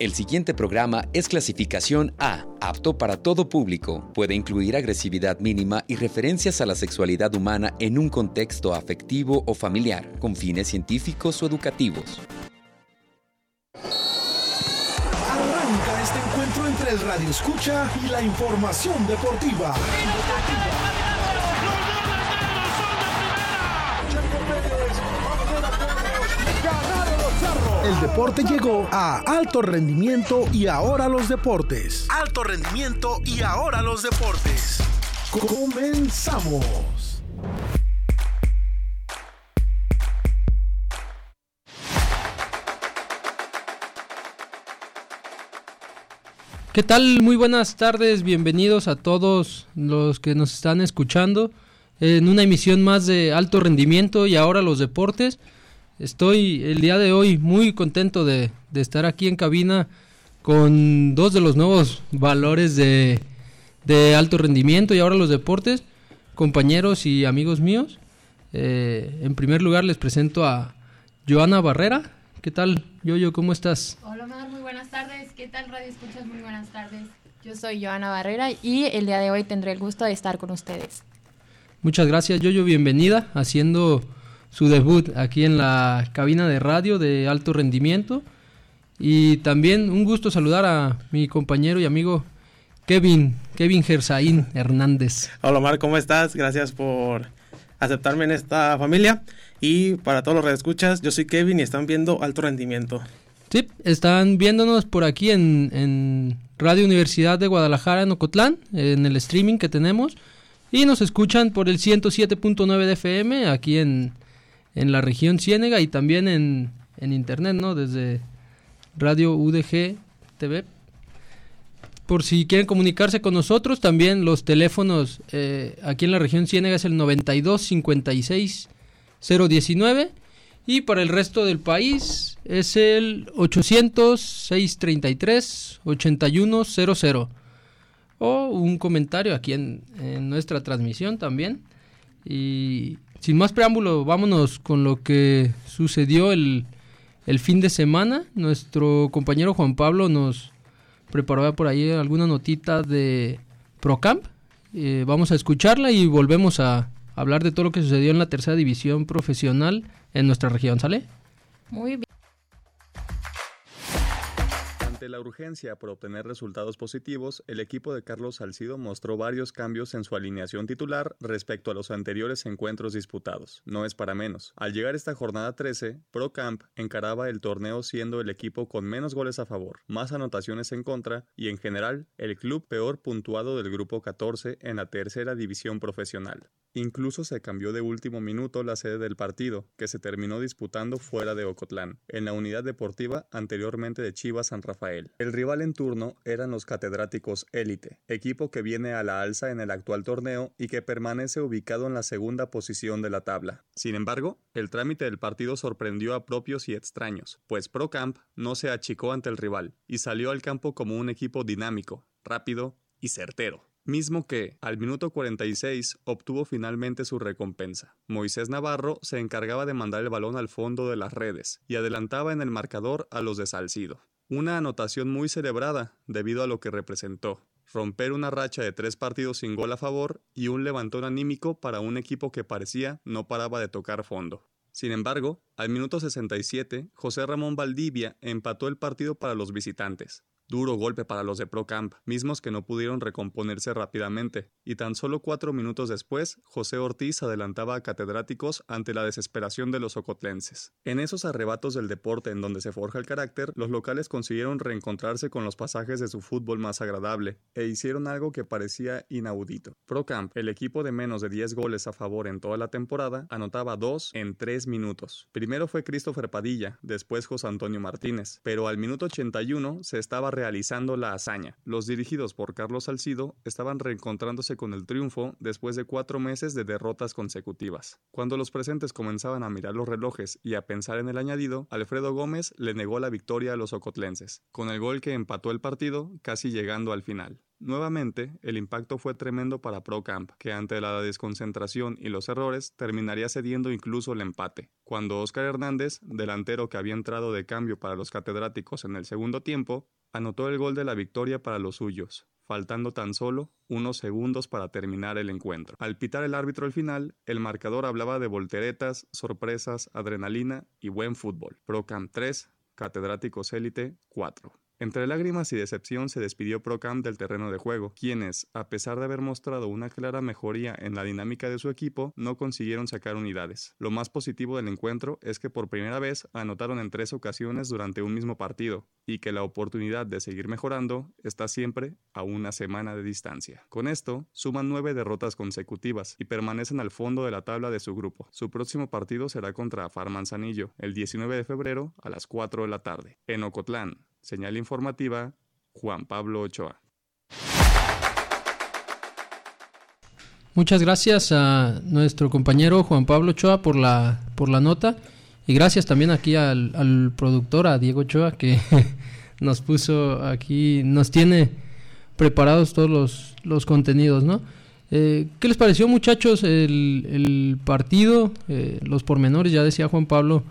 El siguiente programa es clasificación A, apto para todo público. Puede incluir agresividad mínima y referencias a la sexualidad humana en un contexto afectivo o familiar, con fines científicos o educativos. Arranca este encuentro entre el radio escucha y la información deportiva. El deporte llegó a alto rendimiento y ahora los deportes. Alto rendimiento y ahora los deportes. Comenzamos. ¿Qué tal? Muy buenas tardes, bienvenidos a todos los que nos están escuchando en una emisión más de alto rendimiento y ahora los deportes. Estoy el día de hoy muy contento de, estar aquí en cabina con dos de los nuevos valores de, alto rendimiento y ahora los deportes, compañeros y amigos míos. Eh, en primer lugar les presento a Joana Barrera. ¿Qué tal, Yoyo? ¿Cómo estás? Hola, Omar, muy buenas tardes. ¿Qué tal, Radio Escuchas? Muy buenas tardes. Yo soy Joana Barrera y el día de hoy tendré el gusto de estar con ustedes. Muchas gracias, Yoyo. Bienvenida haciendo su debut aquí en la cabina de radio de alto rendimiento. Y también un gusto saludar a mi compañero y amigo Kevin, Kevin Gersaín Hernández. Hola Omar, ¿cómo estás? Gracias por aceptarme en esta familia. Y para todos los que escuchas, yo soy Kevin y están viendo alto rendimiento. Sí, están viéndonos por aquí en, en Radio Universidad de Guadalajara, en Ocotlán, en el streaming que tenemos. Y nos escuchan por el 107.9 de FM aquí en, en la región Ciénega y también en, en internet, ¿no? Desde Radio UDG TV. Por si quieren comunicarse con nosotros, también los teléfonos eh, aquí en la región Ciénega es el 92 56 019 y para el resto del país es el 800 633 8100 o un comentario aquí en, en nuestra transmisión también y sin más preámbulo, vámonos con lo que sucedió el, fin de semana. Nuestro compañero Juan Pablo nos preparó por ahí alguna notita de Procamp. Eh, vamos a escucharla y volvemos a hablar de todo lo que sucedió en la tercera división profesional en nuestra región, ¿sale? Muy bien. Ante la urgencia por obtener resultados positivos, el equipo de Carlos Salcido mostró varios cambios en su alineación titular respecto a los anteriores encuentros disputados. No es para menos. Al llegar esta jornada 13, ProCamp encaraba el torneo siendo el equipo con menos goles a favor, más anotaciones en contra y en general el club peor puntuado del grupo 14 en la tercera división profesional. Incluso se cambió de último minuto la sede del partido, que se terminó disputando fuera de Ocotlán, en la unidad deportiva anteriormente de Chivas San Rafael. El rival en turno eran los catedráticos Élite, equipo que viene a la alza en el actual torneo y que permanece ubicado en la segunda posición de la tabla. Sin embargo, el trámite del partido sorprendió a propios y extraños, pues ProCamp no se achicó ante el rival y salió al campo como un equipo dinámico, rápido y certero mismo que, al minuto 46, obtuvo finalmente su recompensa. Moisés Navarro se encargaba de mandar el balón al fondo de las redes y adelantaba en el marcador a los de Salcido. Una anotación muy celebrada debido a lo que representó, romper una racha de tres partidos sin gol a favor y un levantón anímico para un equipo que parecía no paraba de tocar fondo. Sin embargo, al minuto 67, José Ramón Valdivia empató el partido para los visitantes, Duro golpe para los de ProCamp, mismos que no pudieron recomponerse rápidamente, y tan solo cuatro minutos después, José Ortiz adelantaba a catedráticos ante la desesperación de los ocotlenses. En esos arrebatos del deporte en donde se forja el carácter, los locales consiguieron reencontrarse con los pasajes de su fútbol más agradable, e hicieron algo que parecía inaudito. ProCamp, el equipo de menos de 10 goles a favor en toda la temporada, anotaba dos en tres minutos. Primero fue Christopher Padilla, después José Antonio Martínez, pero al minuto 81 se estaba realizando la hazaña. Los dirigidos por Carlos Salcido estaban reencontrándose con el triunfo después de cuatro meses de derrotas consecutivas. Cuando los presentes comenzaban a mirar los relojes y a pensar en el añadido, Alfredo Gómez le negó la victoria a los ocotlenses, con el gol que empató el partido casi llegando al final. Nuevamente, el impacto fue tremendo para ProCamp, que ante la desconcentración y los errores terminaría cediendo incluso el empate, cuando Oscar Hernández, delantero que había entrado de cambio para los catedráticos en el segundo tiempo, anotó el gol de la victoria para los suyos, faltando tan solo unos segundos para terminar el encuentro. Al pitar el árbitro al final, el marcador hablaba de volteretas, sorpresas, adrenalina y buen fútbol. ProCamp 3, Catedráticos Élite 4. Entre lágrimas y decepción se despidió Procam del terreno de juego, quienes, a pesar de haber mostrado una clara mejoría en la dinámica de su equipo, no consiguieron sacar unidades. Lo más positivo del encuentro es que por primera vez anotaron en tres ocasiones durante un mismo partido, y que la oportunidad de seguir mejorando está siempre a una semana de distancia. Con esto, suman nueve derrotas consecutivas y permanecen al fondo de la tabla de su grupo. Su próximo partido será contra Farmanzanillo, el 19 de febrero a las 4 de la tarde. En Ocotlán, Señal informativa, Juan Pablo Ochoa. Muchas gracias a nuestro compañero Juan Pablo Ochoa por la, por la nota y gracias también aquí al, productor, a Diego Ochoa, que nos puso aquí, nos tiene preparados todos los, los contenidos, ¿no? Eh, ¿Qué les pareció muchachos el, partido? Eh, los pormenores, ya decía Juan Pablo,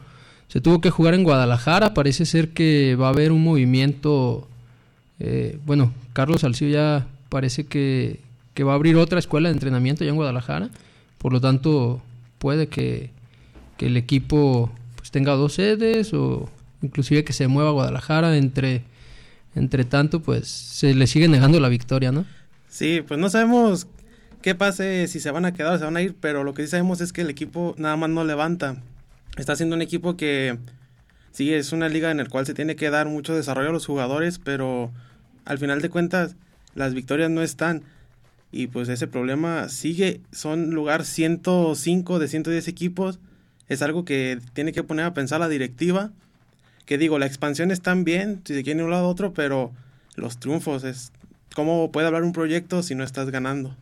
se tuvo que jugar en Guadalajara. Parece ser que va a haber un movimiento. Eh, bueno, Carlos Salcio ya parece que, va a abrir otra escuela de entrenamiento ya en Guadalajara. Por lo tanto, puede que, el equipo pues, tenga dos sedes o inclusive que se mueva a Guadalajara. Entre, entre tanto, pues se le sigue negando la victoria, ¿no? Sí, pues no sabemos qué pase si se van a quedar o se van a ir, pero lo que sí sabemos es que el equipo nada más no levanta está siendo un equipo que sí es una liga en la cual se tiene que dar mucho desarrollo a los jugadores, pero al final de cuentas las victorias no están y pues ese problema sigue, son lugar 105 de 110 equipos, es algo que tiene que poner a pensar la directiva, que digo, la expansión está bien, si se quiere de un lado a otro, pero los triunfos es, ¿cómo puede hablar un proyecto si no estás ganando?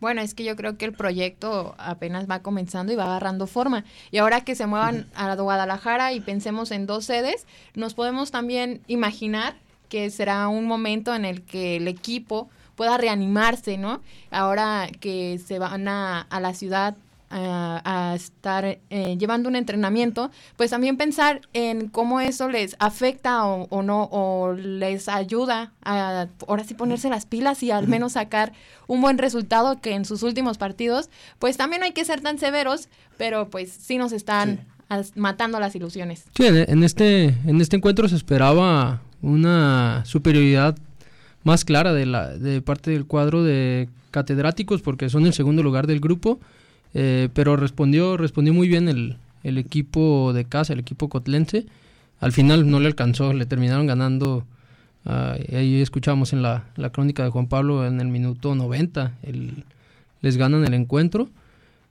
Bueno, es que yo creo que el proyecto apenas va comenzando y va agarrando forma. Y ahora que se muevan a Guadalajara y pensemos en dos sedes, nos podemos también imaginar que será un momento en el que el equipo pueda reanimarse, ¿no? Ahora que se van a, a la ciudad a, estar eh, llevando un entrenamiento, pues también pensar en cómo eso les afecta o, no, o les ayuda a ahora sí ponerse las pilas y al menos sacar un buen resultado que en sus últimos partidos, pues también no hay que ser tan severos, pero pues sí nos están matando las ilusiones. Sí, en este, en este encuentro se esperaba una superioridad más clara de, la, de parte del cuadro de catedráticos porque son el segundo lugar del grupo eh, pero respondió, respondió muy bien el, el, equipo de casa, el equipo cotlense. Al final no le alcanzó, le terminaron ganando. Ah, ahí escuchamos en la, la, crónica de Juan Pablo en el minuto 90. El, les ganan el encuentro.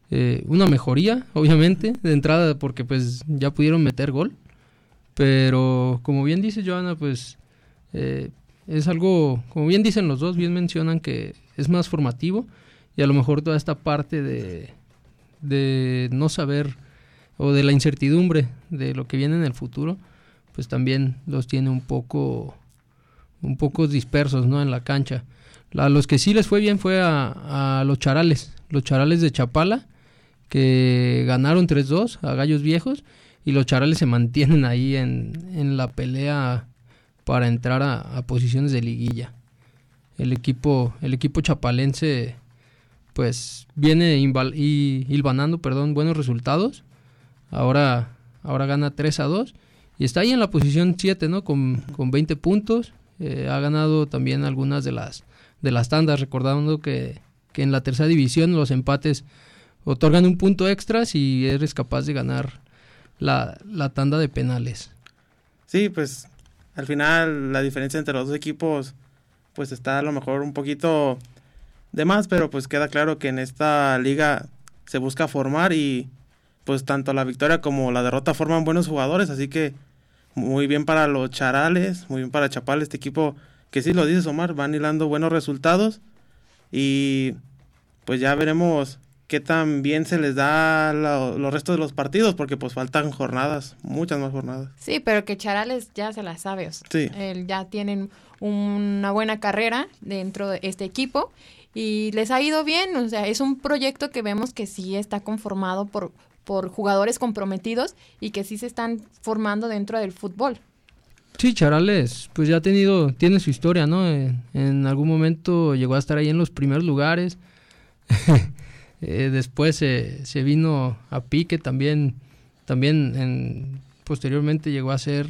Eh, una mejoría, obviamente, de entrada, porque pues ya pudieron meter gol. Pero como bien dice Joana, pues eh, es algo, como bien dicen los dos, bien mencionan que es más formativo y a lo mejor toda esta parte de, de no saber o de la incertidumbre de lo que viene en el futuro, pues también los tiene un poco un poco dispersos, ¿no? En la cancha. A los que sí les fue bien fue a, los charales, los charales de Chapala, que ganaron 3-2 a Gallos Viejos y los charales se mantienen ahí en, en la pelea para entrar a, a, posiciones de liguilla. El equipo, el equipo chapalense pues viene hilvanando perdón, buenos resultados. Ahora, ahora gana 3 a 2 y está ahí en la posición 7, ¿no? Con, con 20 puntos. Eh, ha ganado también algunas de las, de las tandas, recordando que, que en la tercera división los empates otorgan un punto extra si eres capaz de ganar la, la tanda de penales. Sí, pues al final la diferencia entre los dos equipos pues está a lo mejor un poquito demás, pero pues queda claro que en esta liga se busca formar y pues tanto la victoria como la derrota forman buenos jugadores, así que muy bien para los charales, muy bien para Chapal, este equipo que sí lo dices Omar, van hilando buenos resultados y pues ya veremos qué tan bien se les da los restos de los partidos, porque pues faltan jornadas, muchas más jornadas. Sí, pero que Charales ya se la sabe, o sí. ya tienen una buena carrera dentro de este equipo y les ha ido bien, o sea, es un proyecto que vemos que sí está conformado por, por jugadores comprometidos y que sí se están formando dentro del fútbol. Sí, Charales, pues ya ha tenido, tiene su historia, ¿no? En, algún momento llegó a estar ahí en los primeros lugares. Eh, después se vino a pique también, también en, posteriormente llegó a ser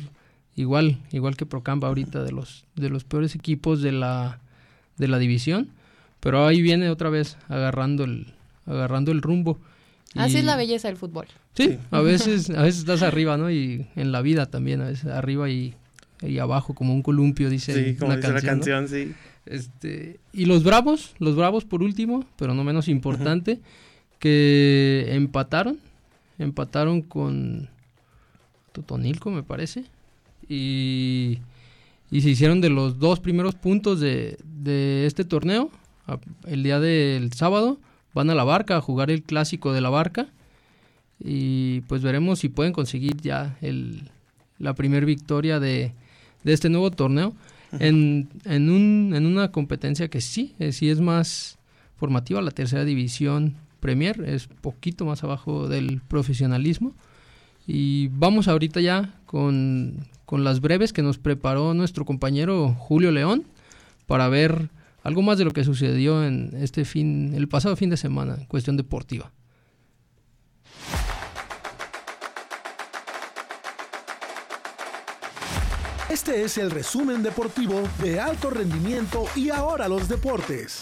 igual, igual que Procamba ahorita de los, de los peores equipos de la, de la división. Pero ahí viene otra vez agarrando el, agarrando el rumbo. Así es la belleza del fútbol. Sí, a veces, a veces estás arriba, ¿no? Y en la vida también, a veces arriba y y abajo como un columpio, dice, sí, como dice la canción, sí. Este, y los Bravos, los Bravos por último, pero no menos importante, que empataron, empataron con Totonilco, me parece, y, y se hicieron de los dos primeros puntos de, de este torneo. El día del sábado van a la barca a jugar el clásico de la barca y pues veremos si pueden conseguir ya el, la primera victoria de, de este nuevo torneo en, en, un, en una competencia que sí, eh, sí es más formativa, la tercera división Premier, es poquito más abajo del profesionalismo. Y vamos ahorita ya con, con las breves que nos preparó nuestro compañero Julio León para ver algo más de lo que sucedió en este fin, el pasado fin de semana en cuestión deportiva. Este es el resumen deportivo de alto rendimiento y ahora los deportes.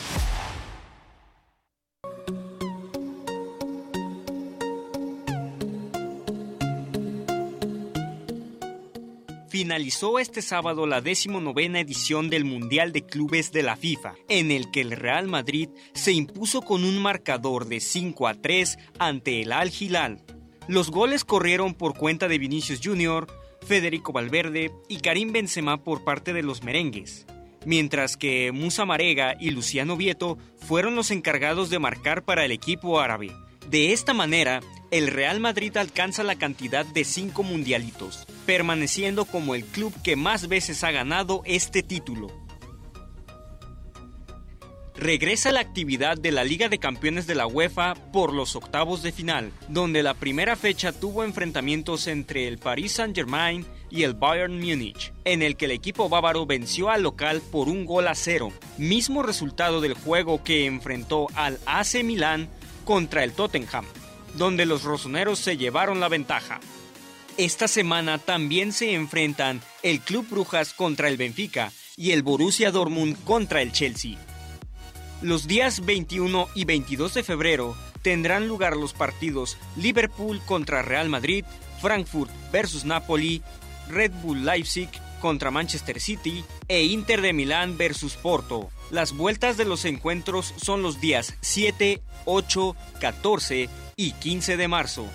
Finalizó este sábado la decimonovena edición del Mundial de Clubes de la FIFA, en el que el Real Madrid se impuso con un marcador de 5 a 3 ante el Al Hilal. Los goles corrieron por cuenta de Vinicius Jr., Federico Valverde y Karim Benzema por parte de los merengues, mientras que Musa Marega y Luciano Vieto fueron los encargados de marcar para el equipo árabe. De esta manera, el Real Madrid alcanza la cantidad de cinco mundialitos, permaneciendo como el club que más veces ha ganado este título. Regresa la actividad de la Liga de Campeones de la UEFA por los octavos de final, donde la primera fecha tuvo enfrentamientos entre el Paris Saint-Germain y el Bayern Múnich, en el que el equipo bávaro venció al local por un gol a cero, mismo resultado del juego que enfrentó al AC Milán contra el Tottenham, donde los rosoneros se llevaron la ventaja. Esta semana también se enfrentan el Club Brujas contra el Benfica y el Borussia Dortmund contra el Chelsea. Los días 21 y 22 de febrero tendrán lugar los partidos Liverpool contra Real Madrid, Frankfurt versus Napoli, Red Bull Leipzig contra Manchester City e Inter de Milán versus Porto. Las vueltas de los encuentros son los días 7, 8, 14 y 15 de marzo.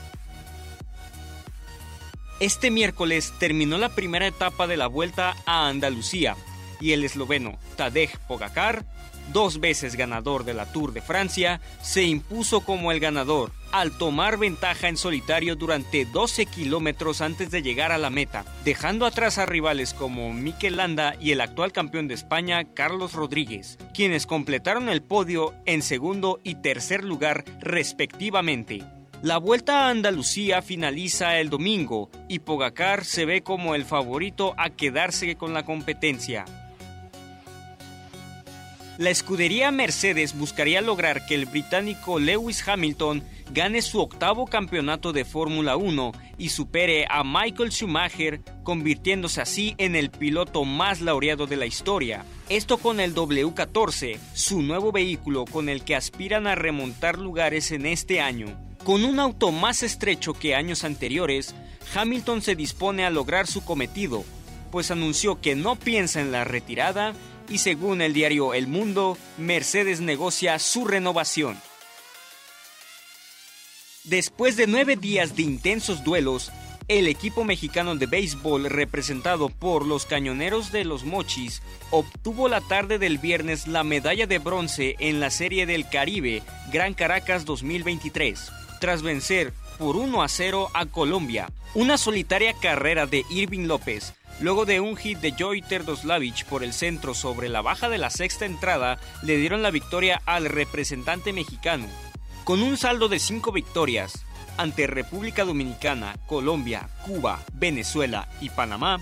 Este miércoles terminó la primera etapa de la vuelta a Andalucía y el esloveno Tadej Pogacar dos veces ganador de la Tour de Francia, se impuso como el ganador al tomar ventaja en solitario durante 12 kilómetros antes de llegar a la meta, dejando atrás a rivales como Mikel Landa y el actual campeón de España, Carlos Rodríguez, quienes completaron el podio en segundo y tercer lugar respectivamente. La vuelta a Andalucía finaliza el domingo y Pogacar se ve como el favorito a quedarse con la competencia. La escudería Mercedes buscaría lograr que el británico Lewis Hamilton gane su octavo campeonato de Fórmula 1 y supere a Michael Schumacher, convirtiéndose así en el piloto más laureado de la historia. Esto con el W14, su nuevo vehículo con el que aspiran a remontar lugares en este año. Con un auto más estrecho que años anteriores, Hamilton se dispone a lograr su cometido, pues anunció que no piensa en la retirada y según el diario El Mundo, Mercedes negocia su renovación. Después de nueve días de intensos duelos, el equipo mexicano de béisbol representado por los Cañoneros de los Mochis obtuvo la tarde del viernes la medalla de bronce en la Serie del Caribe Gran Caracas 2023, tras vencer por 1 a 0 a Colombia. Una solitaria carrera de Irving López, luego de un hit de Joy Terdoslavich por el centro sobre la baja de la sexta entrada, le dieron la victoria al representante mexicano. Con un saldo de 5 victorias, ante República Dominicana, Colombia, Cuba, Venezuela y Panamá,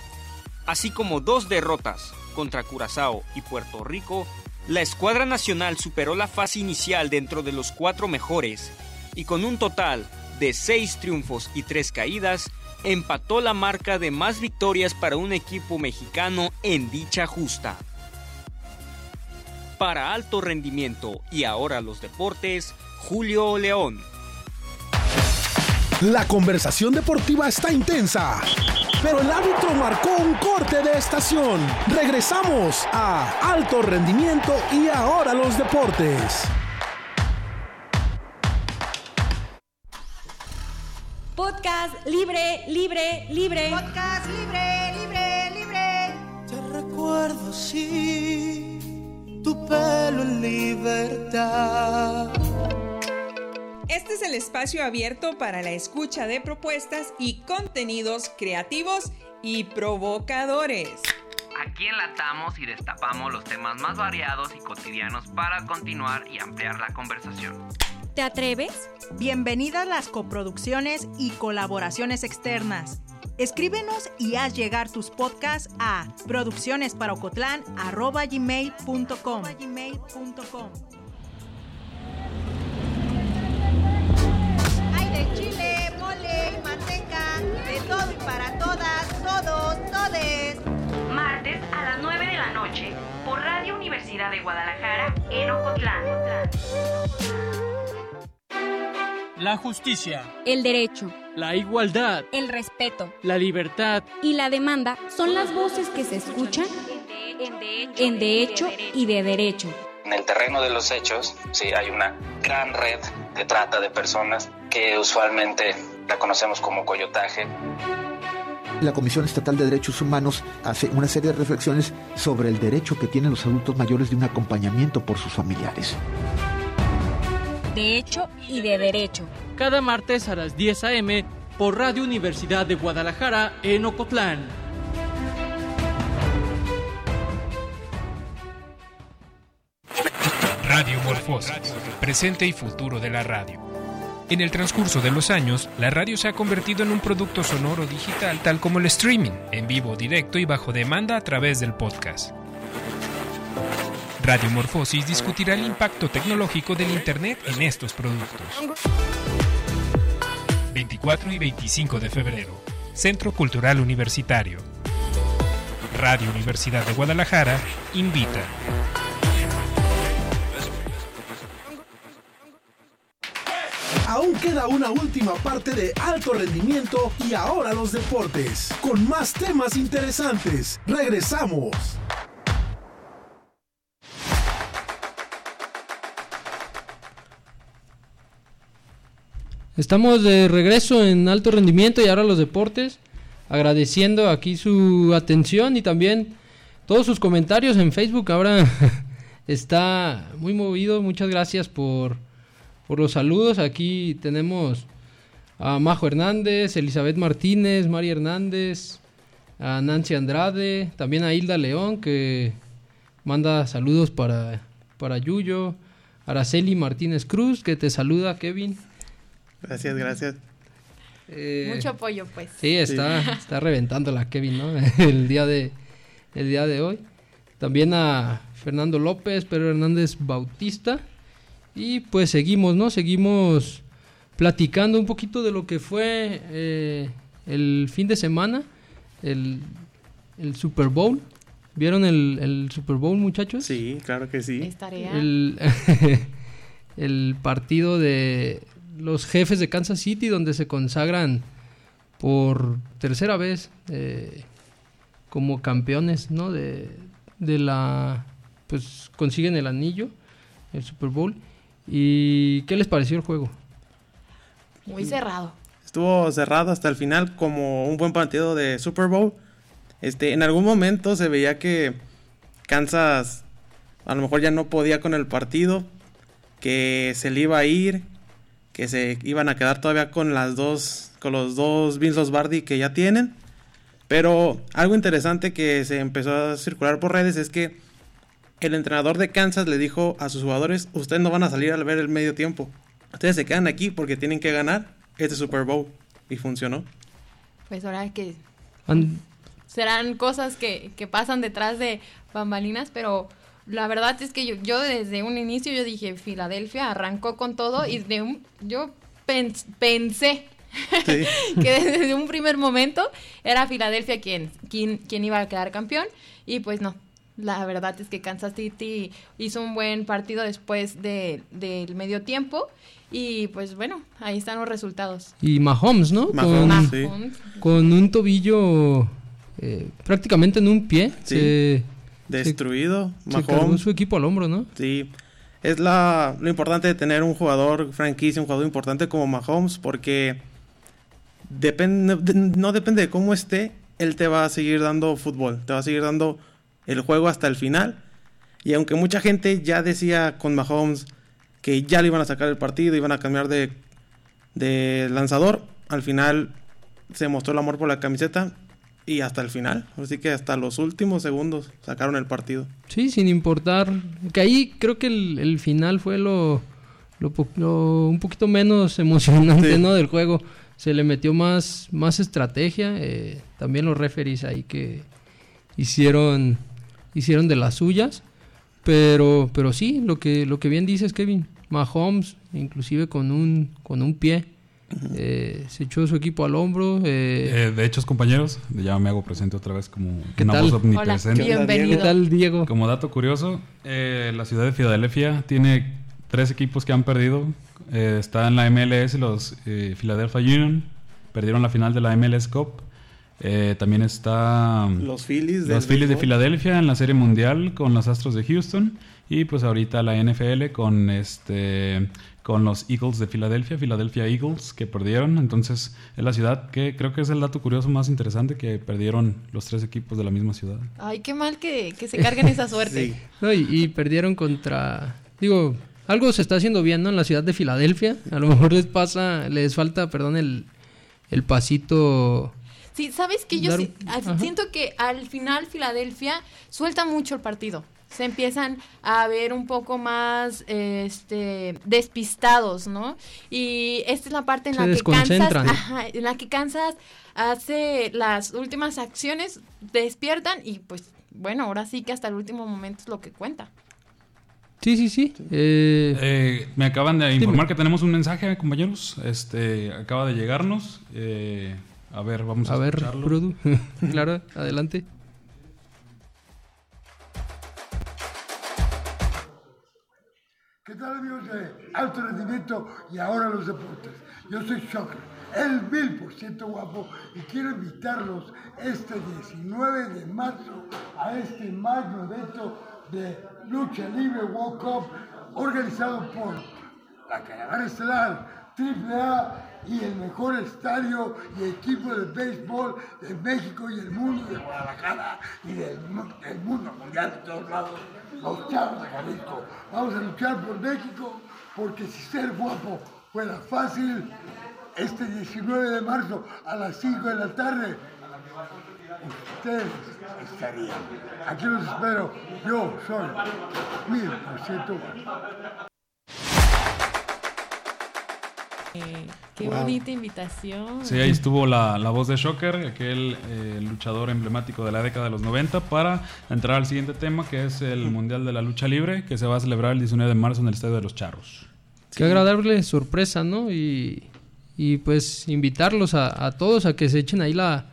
así como dos derrotas contra Curazao y Puerto Rico, la escuadra nacional superó la fase inicial dentro de los cuatro mejores y con un total de seis triunfos y tres caídas, empató la marca de más victorias para un equipo mexicano en dicha justa. Para alto rendimiento y ahora los deportes, Julio León. La conversación deportiva está intensa, pero el árbitro marcó un corte de estación. Regresamos a Alto Rendimiento y ahora los deportes. Podcast libre, libre, libre. Podcast libre, libre, libre. Te recuerdo así, tu pelo en libertad. Este es el espacio abierto para la escucha de propuestas y contenidos creativos y provocadores. Aquí enlatamos y destapamos los temas más variados y cotidianos para continuar y ampliar la conversación. ¿Te atreves? Bienvenidas las coproducciones y colaboraciones externas. Escríbenos y haz llegar tus podcasts a produccionesparocotlán.com. Hay de chile, mole, manteca, de todo y para todas, todos, todes. Martes a las 9 de la noche por Radio Universidad de Guadalajara en Ocotlán. La justicia. El derecho. La igualdad. El respeto. La libertad. Y la demanda son las voces que se escuchan en de hecho, y de derecho. En el terreno de los hechos, sí, hay una gran red de trata de personas que usualmente la conocemos como coyotaje. La Comisión Estatal de Derechos Humanos hace una serie de reflexiones sobre el derecho que tienen los adultos mayores de un acompañamiento por sus familiares de hecho y de derecho. Cada martes a las 10 a.m. por Radio Universidad de Guadalajara en Ocotlán. Radio Morfosis, presente y futuro de la radio. En el transcurso de los años, la radio se ha convertido en un producto sonoro digital tal como el streaming, en vivo, directo y bajo demanda a través del podcast. Radio Morfosis discutirá el impacto tecnológico del Internet en estos productos. 24 y 25 de febrero, Centro Cultural Universitario. Radio Universidad de Guadalajara invita. Aún queda una última parte de alto rendimiento y ahora los deportes, con más temas interesantes. Regresamos. Estamos de regreso en alto rendimiento y ahora los deportes. Agradeciendo aquí su atención y también todos sus comentarios en Facebook. Ahora está muy movido. Muchas gracias por, por los saludos. Aquí tenemos a Majo Hernández, Elizabeth Martínez, María Hernández, a Nancy Andrade, también a Hilda León que manda saludos para, para Yuyo, Araceli Martínez Cruz que te saluda Kevin. Gracias, gracias. Eh, Mucho apoyo, pues. Sí, está, está reventando la Kevin, ¿no? El día de, el día de hoy. También a Fernando López, Pedro Hernández Bautista. Y pues seguimos, ¿no? Seguimos platicando un poquito de lo que fue eh, el fin de semana, el, el Super Bowl. ¿Vieron el, el, Super Bowl, muchachos? Sí, claro que sí. El, el partido de, los jefes de Kansas City, donde se consagran por tercera vez eh, como campeones, ¿no? De, de la, pues consiguen el anillo, el Super Bowl. ¿Y qué les pareció el juego? Muy cerrado. estuvo cerrado hasta el final como un buen partido de Super Bowl. Este, en algún momento se veía que Kansas a lo mejor ya no podía con el partido, que se le iba a ir, que se iban a quedar todavía con las dos, con los dos Vince Lombardi que ya tienen. Pero algo interesante que se empezó a circular por redes es que el entrenador de Kansas le dijo a sus jugadores, ustedes no van a salir al ver el medio tiempo. Ustedes se quedan aquí porque tienen que ganar este Super Bowl. Y funcionó. Pues ahora que serán cosas que, que pasan detrás de bambalinas, pero la verdad es que yo, yo, desde un inicio yo dije, Filadelfia arrancó con todo y de un, yo pensé que desde un primer momento era Filadelfia quien, quien, quien iba a quedar campeón y pues no. La verdad es que Kansas City hizo un buen partido después de, del medio tiempo y pues bueno, ahí están los resultados. Y Mahomes, ¿no? Mahomes, con, con un tobillo eh, prácticamente en un pie. Sí. Destruido. Se, Mahomes. su equipo al hombro, ¿no? Sí. Es la, lo importante de tener un jugador franquicia, un jugador importante como Mahomes, porque depende, no depende de cómo esté, él te va a seguir dando fútbol, te va a seguir dando el juego hasta el final. Y aunque mucha gente ya decía con Mahomes que ya le iban a sacar el partido, iban a cambiar de, de lanzador, al final se mostró el amor por la camiseta y hasta el final. Así que hasta los últimos segundos sacaron el partido. Sí, sin importar. Que ahí creo que el, final fue lo, lo, un poquito menos emocionante ¿no? del juego. Se le metió más, más estrategia. Eh, también los referees ahí que hicieron, hicieron de las suyas. Pero, pero sí, lo que, lo que bien dices, Kevin. Mahomes, inclusive con un, con un pie eh, se echó su equipo al hombro. Eh, eh, de hecho, compañeros, ya me hago presente otra vez como ¿Qué una tal? voz omnipresente. bienvenido. ¿Qué tal, Diego? Como dato curioso, la ciudad de Filadelfia tiene tres equipos que han perdido. está en la MLS los Philadelphia Union, perdieron la final de la MLS Cup. también está los Phillies, los Phillies de Filadelfia en la Serie Mundial con los Astros de Houston y pues ahorita la NFL con este con los Eagles de Filadelfia, Philadelphia Eagles, que perdieron. Entonces, es la ciudad que creo que es el dato curioso más interesante que perdieron los tres equipos de la misma ciudad. Ay, qué mal que, se carguen esa suerte. y, perdieron contra. Digo, algo se está haciendo bien, ¿no? En la ciudad de Filadelfia. A lo mejor les pasa, les falta, perdón, el, el pasito. Sí, sabes que yo siento que al final Filadelfia suelta mucho el partido se empiezan a ver un poco más este despistados, ¿no? Y esta es la parte en la que Kansas, en la que Kansas hace las últimas acciones, despiertan y pues bueno, ahora sí que hasta el último momento es lo que cuenta. Sí, sí, sí. Eh, eh, me acaban de informar que tenemos un mensaje, compañeros. Este acaba de llegarnos. Eh, a ver, vamos a, a ver, claro, adelante. ¿Qué tal amigos de alto rendimiento y ahora los deportes? Yo soy Shocker, el mil por ciento guapo y quiero invitarlos este 19 de marzo a este magno evento de lucha libre World Cup organizado por la Caravana Estelar, AAA y el mejor estadio y equipo de béisbol de México y el mundo, de Guadalajara y del, mundo mundial de todos lados, los charros de Vamos a luchar por México porque si ser guapo fuera fácil, este 19 de marzo a las 5 de la tarde, ustedes estarían. Aquí los espero. Yo soy 1000%. Eh, qué bonita invitación. Sí, ahí estuvo la, la voz de Shocker, aquel eh, luchador emblemático de la década de los 90, para entrar al siguiente tema, que es el Mundial de la Lucha Libre, que se va a celebrar el 19 de marzo en el Estadio de los Charros. Qué agradable sorpresa, ¿no? Y, y pues invitarlos a, todos a que se echen ahí la,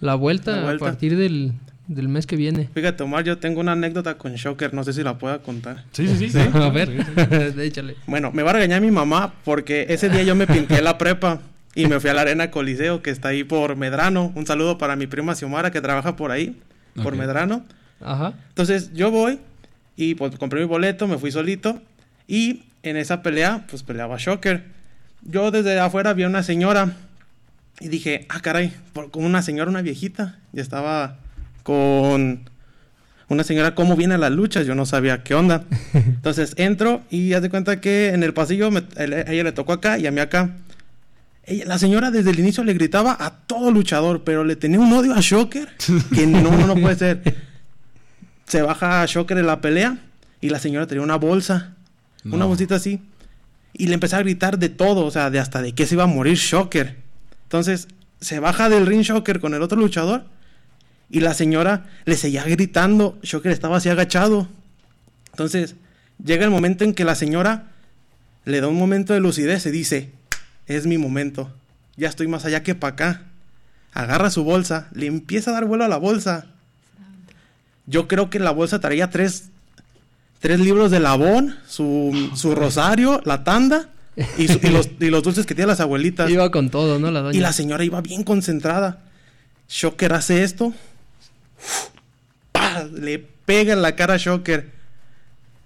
la vuelta. a partir del del mes que viene. Fíjate, Omar, yo tengo una anécdota con Shocker, no sé si la pueda contar. Sí, sí, sí. a ver, échale. Bueno, me va a regañar mi mamá porque ese día yo me pinté la prepa y me fui a la Arena Coliseo, que está ahí por Medrano. Un saludo para mi prima Xiomara, que trabaja por ahí, por Medrano. Ajá. Entonces, yo voy y pues compré mi boleto, me fui solito y en esa pelea, pues peleaba Shocker. Yo desde afuera vi a una señora Y dije, ah, caray, por- con una señora, una viejita. Y estaba con una señora, ¿cómo viene a las luchas? Yo no sabía qué onda. Entonces entro y haz de cuenta que en el pasillo me- a ella le tocó acá y a mí acá. Ella- la señora desde el inicio le gritaba a todo luchador, pero le tenía un odio a Shocker que no, no, puede ser. Se baja Shocker en la pelea y la señora tenía una bolsa, una bolsita así. Y le empezó a gritar de todo, o sea, de hasta de que se iba a morir Shocker. Entonces se baja del ring Shocker con el otro luchador y la señora le seguía gritando. Shocker estaba así agachado. Entonces llega el momento en que la señora le da un momento de lucidez y dice, es mi momento, ya estoy más allá que para acá. Agarra su bolsa, le empieza a dar vuelo a la bolsa. Yo creo que la bolsa traía tres, tres libros de labón, su, su rosario, la tanda y, su- y los, y los dulces que tienen las abuelitas. Iba con todo, ¿no? La doña. Y la señora iba bien concentrada. Shocker hace esto. ¡Pah! Le pega en la cara a Shocker.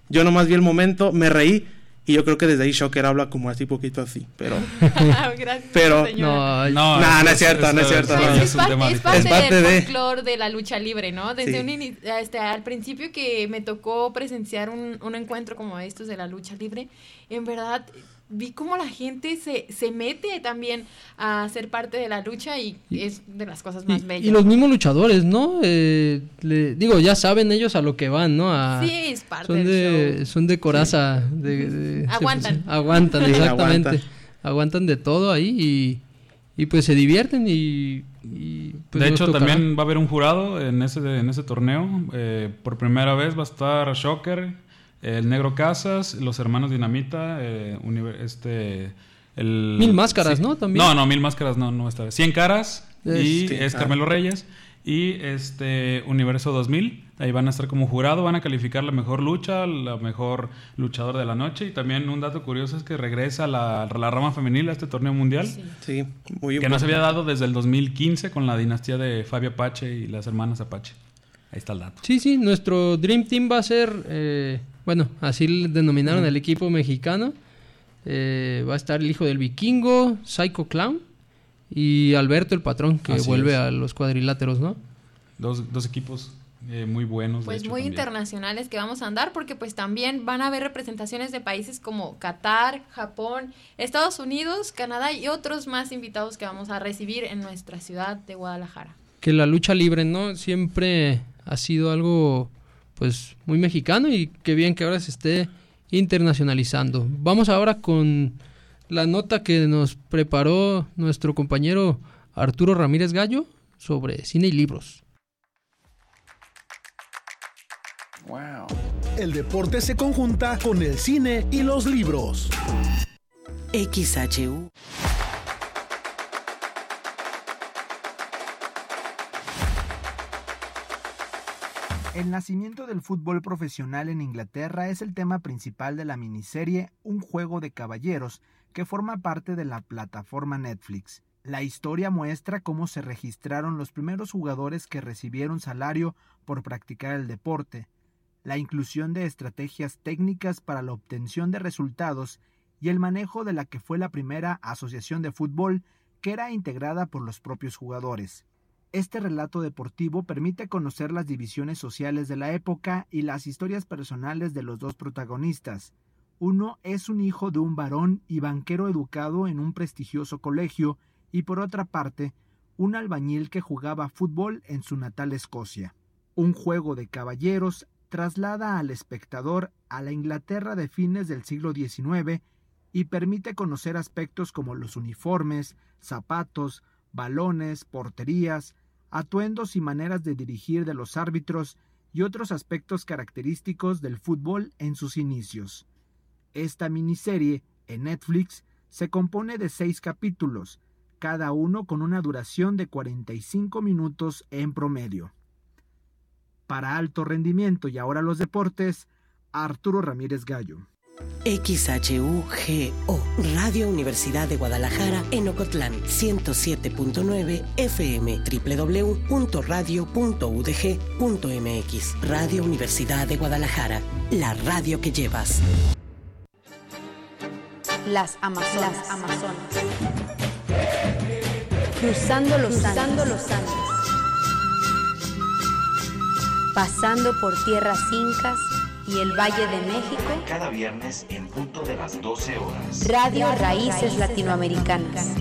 Yo nomás vi el momento, me reí. Y yo creo que desde ahí Shocker habla como así, poquito así. Pero. Gracias, pero. señora. No, no, no es cierto, no es cierto. No. es, parte, es parte Es parte del de- folclore de la lucha libre, ¿no? Desde Sí. un ini- este, al principio que me tocó presenciar un, un encuentro como estos de la lucha libre, en verdad vi cómo la gente se, se mete también a ser parte de la lucha y, es de las cosas más bellas. Y los mismos luchadores, ¿no? Eh, le- digo, ya saben ellos a lo que van, ¿no? A- Sí, es parte son del de, Son de coraza. de- de- se- Aguantan. aguantan, exactamente. aguantan. Aguantan de todo ahí y, y pues se divierten y... y, pues, de hecho, tocará. también va a haber un jurado en ese, en ese torneo. Eh, por primera vez va a estar Shocker, el Negro Casas, los hermanos Dinamita, eh, este... El, Mil Máscaras, ¿no? También. No, no, Mil Máscaras no, no esta vez. 100 Caras Es- y sí, es ah. Carmelo Reyes. Y este Universo 2000, ahí van a estar como jurado, van a calificar la mejor lucha, la mejor luchador de la noche. Y también un dato curioso es que regresa la, la rama femenil a este torneo mundial. Sí, muy Que no se importante. había dado desde el 2015 con la dinastía de Fabio Apache y las hermanas Apache. Ahí está el dato. Sí, sí, nuestro Dream Team va a ser, eh, bueno, así le denominaron el equipo mexicano. Eh, va a estar el hijo del vikingo, Psycho Clown y Alberto el patrón, que Así vuelve es. a los cuadriláteros, ¿no? Dos, dos equipos eh, muy buenos. de pues hecho, muy también. internacionales que vamos a andar porque pues también van a haber representaciones de países como Qatar, Japón, Estados Unidos, Canadá y otros más invitados que vamos a recibir en nuestra ciudad de Guadalajara. Que la lucha libre, ¿no? Siempre ha sido algo, pues, muy mexicano y qué bien que ahora se esté internacionalizando. Vamos ahora con la nota que nos preparó nuestro compañero Arturo Ramírez Gallo sobre cine y libros. El deporte se conjunta con el cine y los libros. XHU. El nacimiento del fútbol profesional en Inglaterra es el tema principal de la miniserie Un juego de caballeros, que forma parte de la plataforma Netflix. La historia muestra cómo se registraron los primeros jugadores que recibieron salario por practicar el deporte, la inclusión de estrategias técnicas para la obtención de resultados y el manejo de la que fue la primera asociación de fútbol que era integrada por los propios jugadores. Este relato deportivo permite conocer las divisiones sociales de la época y las historias personales de los dos protagonistas. Uno es un hijo de un varón y banquero educado en un prestigioso colegio y por otra parte, un albañil que jugaba fútbol en su natal Escocia. Un juego de caballeros traslada al espectador a la Inglaterra de fines del siglo XIX y permite conocer aspectos como los uniformes, zapatos, balones, porterías, atuendos y maneras de dirigir de los árbitros y otros aspectos característicos del fútbol en sus inicios. Esta miniserie, en Netflix, se compone de seis capítulos, cada uno con una duración de 45 minutos en promedio. Para alto rendimiento y ahora los deportes, Arturo Ramírez Gallo. XHUGO, Radio Universidad de Guadalajara en Ocotlán, 107.9 FM, www.radio.udg.mx. Radio Universidad de Guadalajara, la radio que llevas. Las Amazonas. Cruzando los Cruzando los Andes. Pasando por tierras incas y el Valle de México. Cada viernes en punto de las 12 horas. Radio Raíces Latinoamericanas.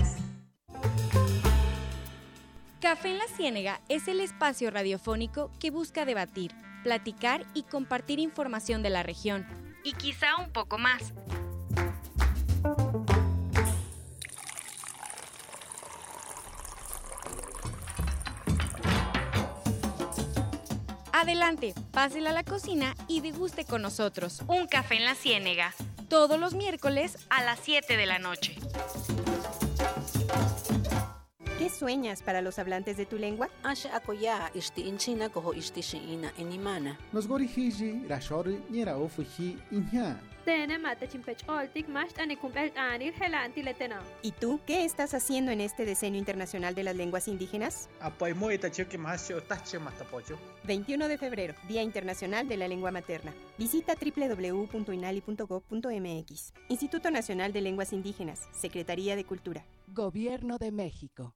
Café en la Ciénega es el espacio radiofónico que busca debatir, platicar y compartir información de la región. Y quizá un poco más. Adelante, pásela a la cocina y deguste con nosotros un café en la Ciénega, todos los miércoles a las 7 de la noche. ¿Qué sueñas para los hablantes de tu lengua? ¿Y tú qué estás haciendo en este Decenio Internacional de las Lenguas Indígenas? 21 de febrero, Día Internacional de la Lengua Materna. Visita www.inali.gov.mx. Instituto Nacional de Lenguas Indígenas, Secretaría de Cultura. Gobierno de México.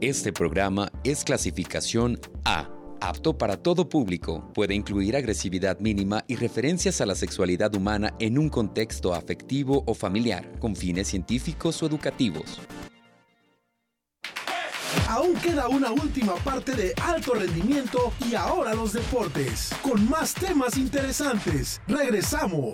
Este programa es clasificación A, apto para todo público. Puede incluir agresividad mínima y referencias a la sexualidad humana en un contexto afectivo o familiar, con fines científicos o educativos. Aún queda una última parte de alto rendimiento y ahora los deportes, con más temas interesantes. Regresamos.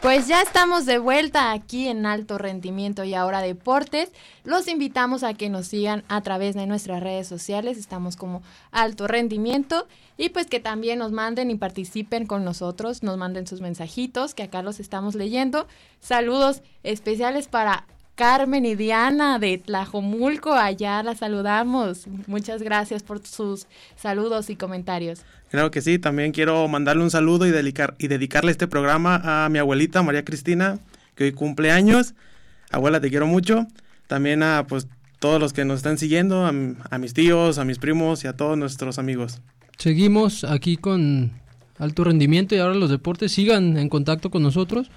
Pues ya estamos de vuelta aquí en Alto Rendimiento y ahora Deportes. Los invitamos a que nos sigan a través de nuestras redes sociales. Estamos como Alto Rendimiento y pues que también nos manden y participen con nosotros, nos manden sus mensajitos que acá los estamos leyendo. Saludos especiales para Carmen y Diana de Tlajomulco, allá la saludamos. Muchas gracias por sus saludos y comentarios. Claro que sí, también quiero mandarle un saludo y, dedicar, y dedicarle este programa a mi abuelita María Cristina, que hoy cumple años. Abuela, te quiero mucho. También a pues todos los que nos están siguiendo, a, a mis tíos, a mis primos y a todos nuestros amigos. Seguimos aquí con alto rendimiento y ahora los deportes. Sigan en contacto con nosotros.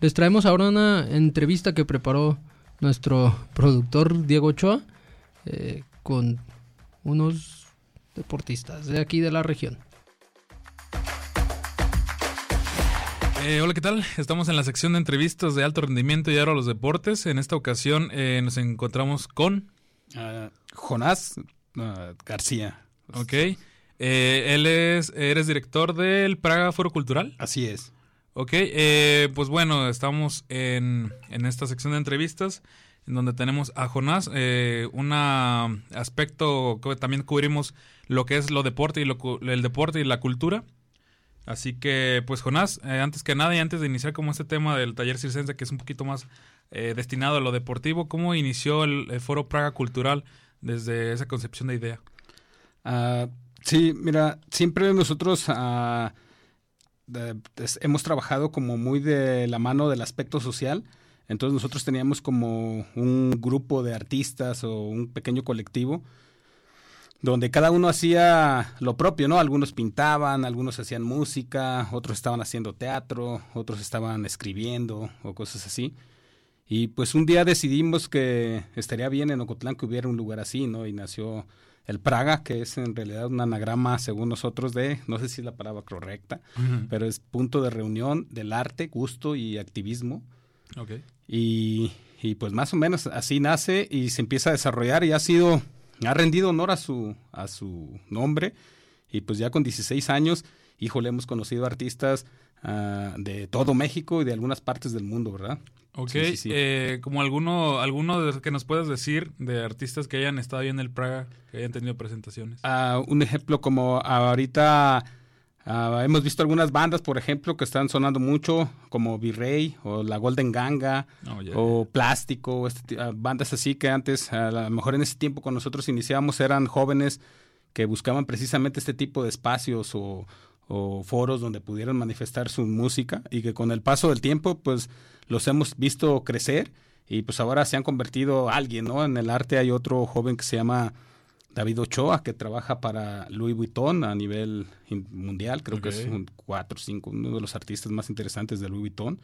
Les traemos ahora una entrevista que preparó nuestro productor Diego Ochoa eh, con unos deportistas de aquí de la región. Eh, hola, ¿qué tal? Estamos en la sección de entrevistas de alto rendimiento y ahora los deportes. En esta ocasión eh, nos encontramos con uh, Jonás uh, García. Ok. Eh, él es, eres director del Praga Foro Cultural. Así es. Ok, eh, pues bueno, estamos en, en, esta sección de entrevistas en donde tenemos a Jonás, eh, un aspecto que también cubrimos lo que es lo deporte y lo, el deporte y la cultura. Así que, pues Jonás, eh, antes que nada y antes de iniciar como este tema del taller circense, que es un poquito más eh, destinado a lo deportivo, ¿cómo inició el, Foro Praga Cultural desde esa concepción de idea? Uh, sí, mira, siempre nosotros... Uh, hemos trabajado como muy de la mano del aspecto social. Entonces nosotros teníamos como un grupo de artistas o un pequeño colectivo donde cada uno hacía lo propio, ¿no? Algunos pintaban, algunos hacían música, otros estaban haciendo teatro, otros estaban escribiendo o cosas así. Y pues un día decidimos que estaría bien en Ocotlán que hubiera un lugar así, ¿no? Y nació el Praga, que es en realidad un anagrama, según nosotros, de, no sé si es la palabra correcta, uh -huh. pero es punto de reunión del arte, gusto y activismo. Okay. Y, y, pues más o menos así nace y se empieza a desarrollar y ha sido, ha rendido honor a su, a su nombre. Y pues ya con 16 años, híjole, hemos conocido artistas uh, de todo México y de algunas partes del mundo, ¿verdad? Ok, sí, sí, sí. Eh, como alguno, alguno que nos puedas decir de artistas que hayan estado ahí en el Praga, que hayan tenido presentaciones. Uh, un ejemplo como ahorita uh, hemos visto algunas bandas, por ejemplo, que están sonando mucho, como Virrey o la Golden Ganga oh, yeah, o yeah. Plástico, este, bandas así que antes, a lo mejor en ese tiempo con nosotros iniciamos, eran jóvenes que buscaban precisamente este tipo de espacios o, o foros donde pudieran manifestar su música y que con el paso del tiempo, pues los hemos visto crecer y pues ahora se han convertido alguien, ¿no? En el arte hay otro joven que se llama David Ochoa, que trabaja para Louis Vuitton a nivel mundial, creo okay. que es un 4 o 5, uno de los artistas más interesantes de Louis Vuitton.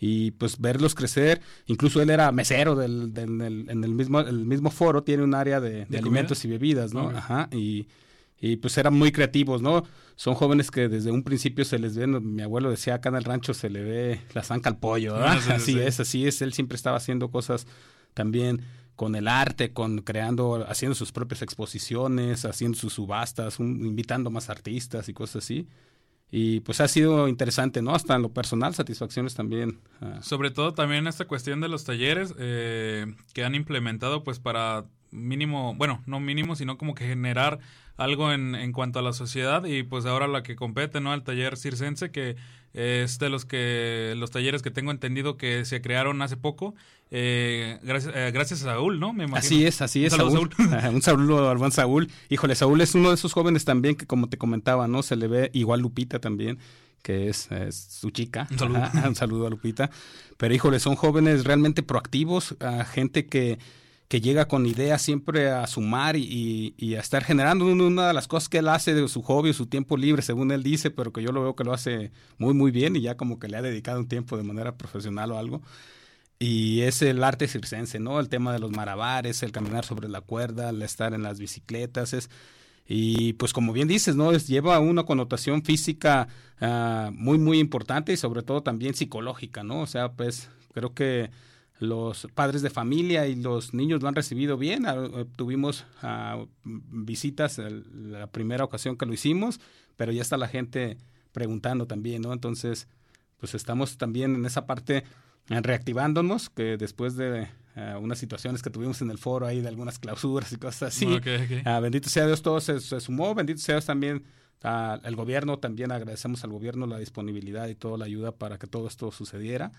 y pues verlos crecer, incluso él era mesero del, del, en el mismo, el mismo foro, tiene un área de, alimentos y bebidas, ¿no? Ajá, y, y pues eran muy creativos, ¿no? Son jóvenes que desde un principio se les ve, mi abuelo decía acá en el rancho se le ve la zanca al pollo, ¿verdad? así es, así es, él siempre estaba haciendo cosas también con el arte, con creando, haciendo sus propias exposiciones, haciendo sus subastas, invitando más artistas y cosas así. Y pues ha sido interesante, ¿no? Hasta en lo personal, satisfacciones también. Ah. Sobre todo también esta cuestión de los talleres eh, que han implementado pues para mínimo, bueno, no mínimo, sino como que generar algo en, en cuanto a la sociedad y pues ahora la que compete, ¿no? El taller circense que es de los que los talleres que tengo entendido que se crearon hace poco eh, gracias, eh, gracias a Saúl, ¿no? Me así es, así es, Saúl. Un saludo al buen Saúl. Híjole, Saúl es uno de esos jóvenes también que como te comentaba, ¿no? Se le ve igual Lupita también que es, su chica. Un saludo. un saludo a Lupita. Pero híjole, son jóvenes realmente proactivos, a gente que que llega con ideas siempre a sumar y, y, a estar generando una de las cosas que él hace de su hobby, su tiempo libre, según él dice, pero que yo lo veo que lo hace muy, muy bien y ya como que le ha dedicado un tiempo de manera profesional o algo. Y es el arte circense, ¿no? El tema de los marabares, el caminar sobre la cuerda, el estar en las bicicletas, es... Y pues como bien dices, ¿no? Lleva una connotación física uh, muy, muy importante y sobre todo también psicológica, ¿no? O sea, pues creo que los padres de familia y los niños lo han recibido bien. Ah, eh, tuvimos uh, visitas la primera ocasión que lo hicimos, pero ya está la gente preguntando también, ¿no? Entonces, pues estamos también en esa parte eh, reactivándonos, que después de uh, unas situaciones que tuvimos en el foro ahí de algunas clausuras y cosas así, bendito sea Dios, todo se, se, sumó, bendito sea Dios también el gobierno, también agradecemos al gobierno la disponibilidad y toda la ayuda para que todo esto sucediera.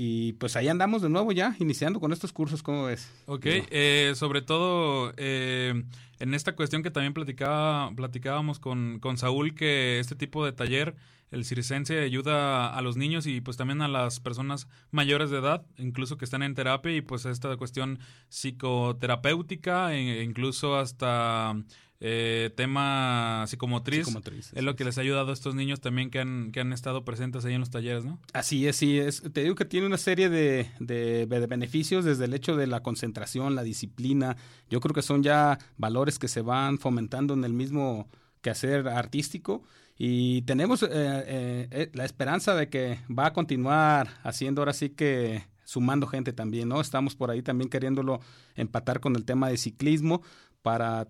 Y pues ahí andamos de nuevo ya, iniciando con estos cursos, ¿cómo ves? Ok, eh, sobre todo eh, en esta cuestión que también platicaba, platicábamos con, con Saúl, que este tipo de taller, el circense, ayuda a los niños y pues también a las personas mayores de edad, incluso que están en terapia y pues esta cuestión psicoterapéutica, e incluso hasta eh, tema psicomotriz, es lo que les ha ayudado a estos niños también que han, que han estado presentes ahí en los talleres, ¿no? Así es, sí es. Te digo que tiene una serie de, de, beneficios desde el hecho de la concentración, la disciplina. Yo creo que son ya valores que se van fomentando en el mismo quehacer artístico y tenemos eh, eh, la esperanza de que va a continuar haciendo ahora sí que sumando gente también, ¿no? Estamos por ahí también queriéndolo empatar con el tema de ciclismo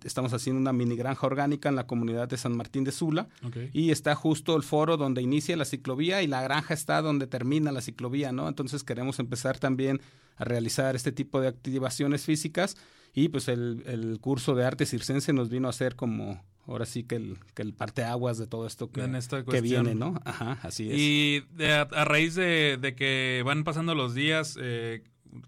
estamos haciendo una mini granja orgánica en la comunidad de San Martín de Sula y está justo el foro donde inicia la ciclovía y la granja está donde termina la ciclovía, ¿no? Entonces queremos empezar también a realizar este tipo de activaciones físicas y pues el, curso de arte circense nos vino a hacer como ahora sí que el, que el parteaguas de todo esto que, que viene, ¿no? Ajá, así es. Y a, raíz de, de, que van pasando los días, eh,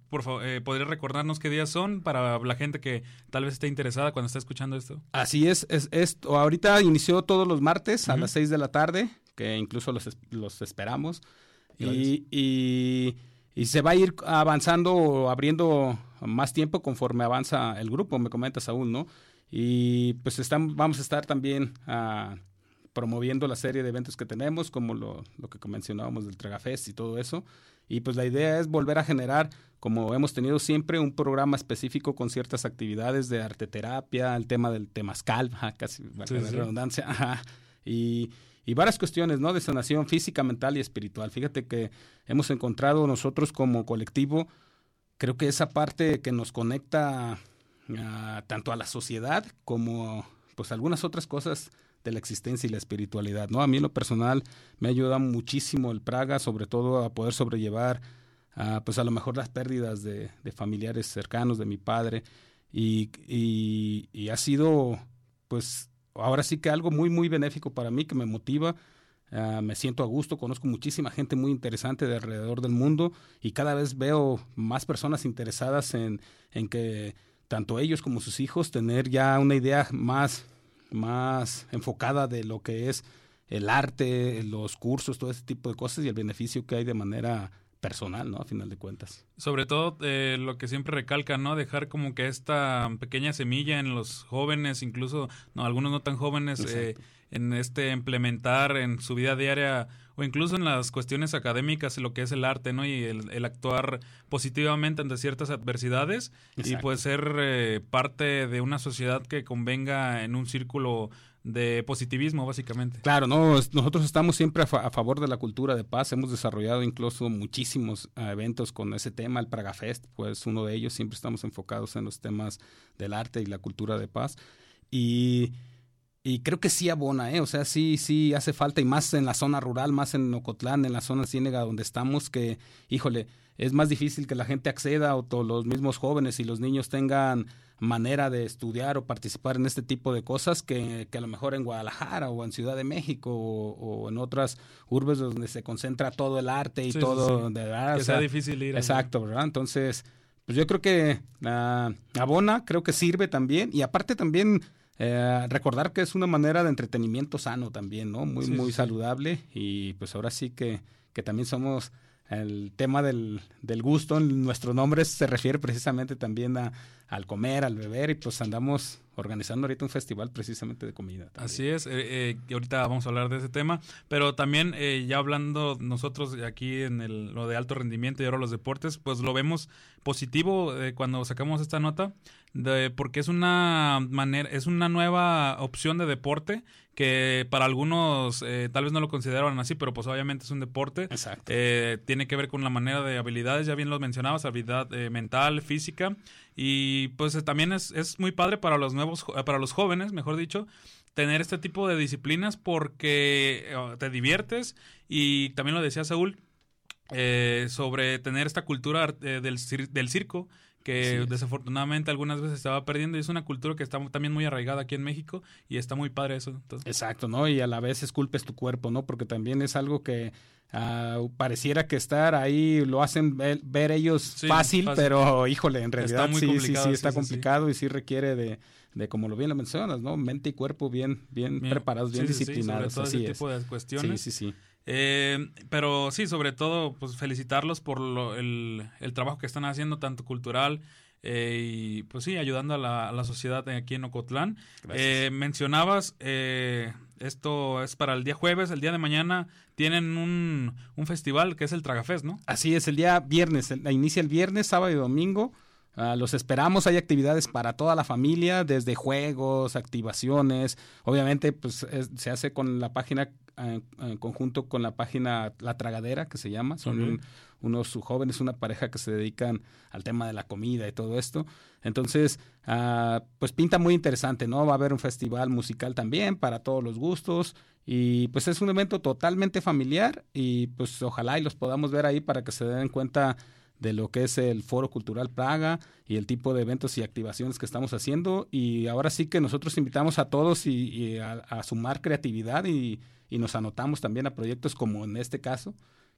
por favor, eh, ¿podría recordarnos qué días son para la gente que tal vez esté interesada cuando está escuchando esto? Así es, es, esto ahorita inició todos los martes a las 6 de la tarde, que incluso los, los esperamos. Y, y, y, se va a ir avanzando o abriendo más tiempo conforme avanza el grupo, me comenta Saúl, ¿no? Y pues están, vamos a estar también ah, promoviendo la serie de eventos que tenemos, como lo, lo que mencionábamos del Tragafest y todo eso. Y pues la idea es volver a generar, como hemos tenido siempre, un programa específico con ciertas actividades de arte terapia, el tema del temazcal, casi la redundancia, y, y varias cuestiones, ¿no? De sanación física, mental y espiritual. Fíjate que hemos encontrado nosotros como colectivo, creo que esa parte que nos conecta tanto a la sociedad como pues algunas otras cosas de la existencia y la espiritualidad, ¿no? A mí en lo personal me ayuda muchísimo el Praga, sobre todo a poder sobrellevar, pues a lo mejor las pérdidas de, familiares cercanos de mi padre y, y, ha sido, pues, ahora sí que algo muy, muy benéfico para mí, que me motiva, me siento a gusto, conozco muchísima gente muy interesante de alrededor del mundo y cada vez veo más personas interesadas en, en que tanto ellos como sus hijos tener ya una idea más más enfocada de lo que es el arte, los cursos, todo ese tipo de cosas y el beneficio que hay de manera personal, ¿no? A final de cuentas. Sobre todo eh, lo que siempre recalca, ¿no? Dejar como que esta pequeña semilla en los jóvenes, incluso no algunos no tan jóvenes, eh, en este implementar en su vida diaria o incluso en las cuestiones académicas, lo que es el arte, ¿no? Y el, actuar positivamente ante ciertas adversidades y pues ser eh, parte de una sociedad que convenga en un círculo de positivismo, básicamente. Claro, no, nosotros estamos siempre a, favor de la cultura de paz. Hemos desarrollado incluso muchísimos eh, eventos con ese tema. El Praga Fest, pues uno de ellos. Siempre estamos enfocados en los temas del arte y la cultura de paz. Y, y creo que sí abona, ¿eh? O sea, sí, sí hace falta. Y más en la zona rural, más en Ocotlán, en la zona ciénega donde estamos, que, híjole, es más difícil que la gente acceda o los mismos jóvenes y los niños tengan manera de estudiar o participar en este tipo de cosas que, que a lo mejor en Guadalajara o en Ciudad de México o, en otras urbes donde se concentra todo el arte y todo. De, ¿verdad? Que sea, difícil ir. Exacto, ¿verdad? Entonces, pues yo creo que uh, abona, creo que sirve también y aparte también... Eh, recordar que es una manera de entretenimiento sano también, ¿no? Muy, muy saludable y pues ahora sí que, que también somos el tema del, del gusto nuestro nombre se refiere precisamente también a, al comer, al beber y pues andamos organizando ahorita un festival precisamente de comida. Así es, eh, eh, ahorita vamos a hablar de ese tema, pero también eh, ya hablando nosotros aquí en el, lo de alto rendimiento y ahora los deportes, pues lo vemos positivo cuando sacamos esta nota, de, porque es una manera, es una nueva opción de deporte que para algunos eh, tal vez no lo consideran así, pero pues obviamente es un deporte. Exacto. Eh, tiene que ver con la manera de habilidades, ya bien lo mencionabas, habilidad eh, mental, física, y pues también es, es muy padre para los nuevos, para los jóvenes, mejor dicho, tener este tipo de disciplinas porque te diviertes y también lo decía Saúl, sobre tener esta cultura del, del circo que desafortunadamente algunas veces estaba perdiendo y es una cultura que está también muy arraigada aquí en México y está muy padre eso. Exacto, ¿no? Y a la vez esculpes tu cuerpo, ¿no? Porque también es algo que ah, pareciera que estar ahí lo hacen ver, ellos fácil, pero híjole, en realidad sí, sí, sí, está complicado y sí requiere de, de, como lo bien lo mencionas, ¿no? Mente y cuerpo bien, bien, preparados, bien disciplinados. sobre todo ese tipo de cuestiones. Sí, sí, sí. Eh, pero sí, sobre todo, pues felicitarlos por el, trabajo que están haciendo, tanto cultural eh, y pues sí, ayudando a la, sociedad aquí en Ocotlán. Eh, mencionabas, esto es para el día jueves, el día de mañana tienen un, un festival que es el Tragafest, ¿no? Así es, el día viernes, inicia el viernes, sábado y domingo. Ah, los esperamos, hay actividades para toda la familia, desde juegos, activaciones. Obviamente, pues se hace con la página, en, conjunto con la página La Tragadera, que se llama. Son unos jóvenes, una pareja que se dedican al tema de la comida y todo esto. Entonces, ah, pues pinta muy interesante, ¿no? Va a haber un festival musical también para todos los gustos. Y pues es un evento totalmente familiar y pues ojalá y los podamos ver ahí para que se den cuenta de lo que es el Foro Cultural Praga y el tipo de eventos y activaciones que estamos haciendo. Y ahora sí que nosotros invitamos a todos y, a, sumar creatividad y, nos anotamos también a proyectos como en este caso,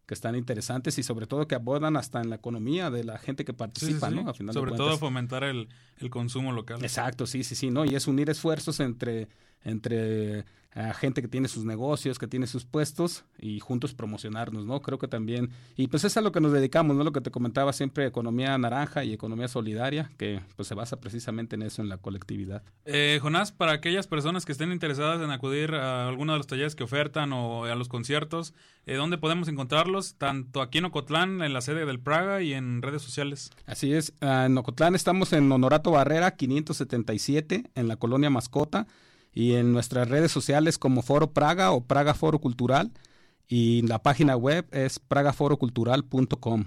que están interesantes y sobre todo que abordan hasta en la economía de la gente que participa, ¿no? sobre todo fomentar el, el consumo local. Exacto, sí, sí, sí, ¿no? Y es unir esfuerzos entre entre a gente que tiene sus negocios, que tiene sus puestos y juntos promocionarnos, ¿no? Creo que también, y pues es a lo que nos dedicamos, ¿no? Lo que te comentaba siempre, economía naranja y economía solidaria, que pues se basa precisamente en eso, en la colectividad. Eh, Jonás, para aquellas personas que estén interesadas en acudir a alguno de los talleres que ofertan o a los conciertos, eh, ¿dónde podemos encontrarlos? Tanto aquí en Ocotlán, en la sede del Praga y en redes sociales. Así es, en Ocotlán estamos en Honorato Barrera 577, en la colonia Mascota y en nuestras redes sociales como Foro Praga o Praga Foro Cultural y la página web es pragaforocultural.com.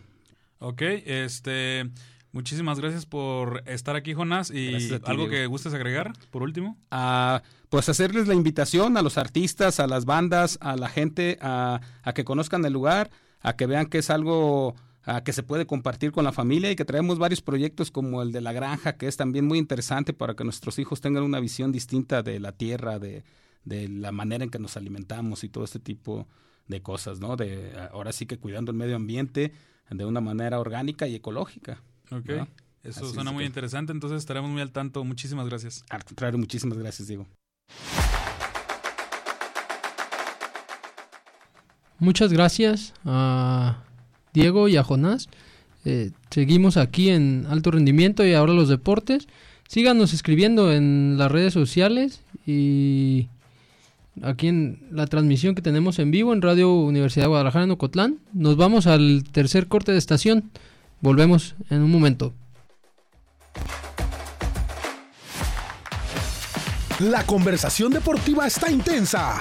Ok, este, muchísimas gracias por estar aquí, Jonás. ¿Y algo que gustes agregar, por último? Ah, pues hacerles la invitación a los artistas, a las bandas, a la gente, a, a que conozcan el lugar, a que vean que es algo que se puede compartir con la familia y que traemos varios proyectos como el de la granja, que es también muy interesante para que nuestros hijos tengan una visión distinta de la tierra, de, de la manera en que nos alimentamos y todo este tipo de cosas, ¿no? De ahora sí que cuidando el medio ambiente de una manera orgánica y ecológica. Ok. Eso suena muy interesante, entonces estaremos muy al tanto. Muchísimas gracias. Al contrario, muchísimas gracias, Diego. Muchas gracias a Diego y a Jonás. Eh, seguimos aquí en alto rendimiento y ahora los deportes. Síganos escribiendo en las redes sociales y aquí en la transmisión que tenemos en vivo en Radio Universidad de Guadalajara en Ocotlán. Nos vamos al tercer corte de estación. Volvemos en un momento. La conversación deportiva está intensa,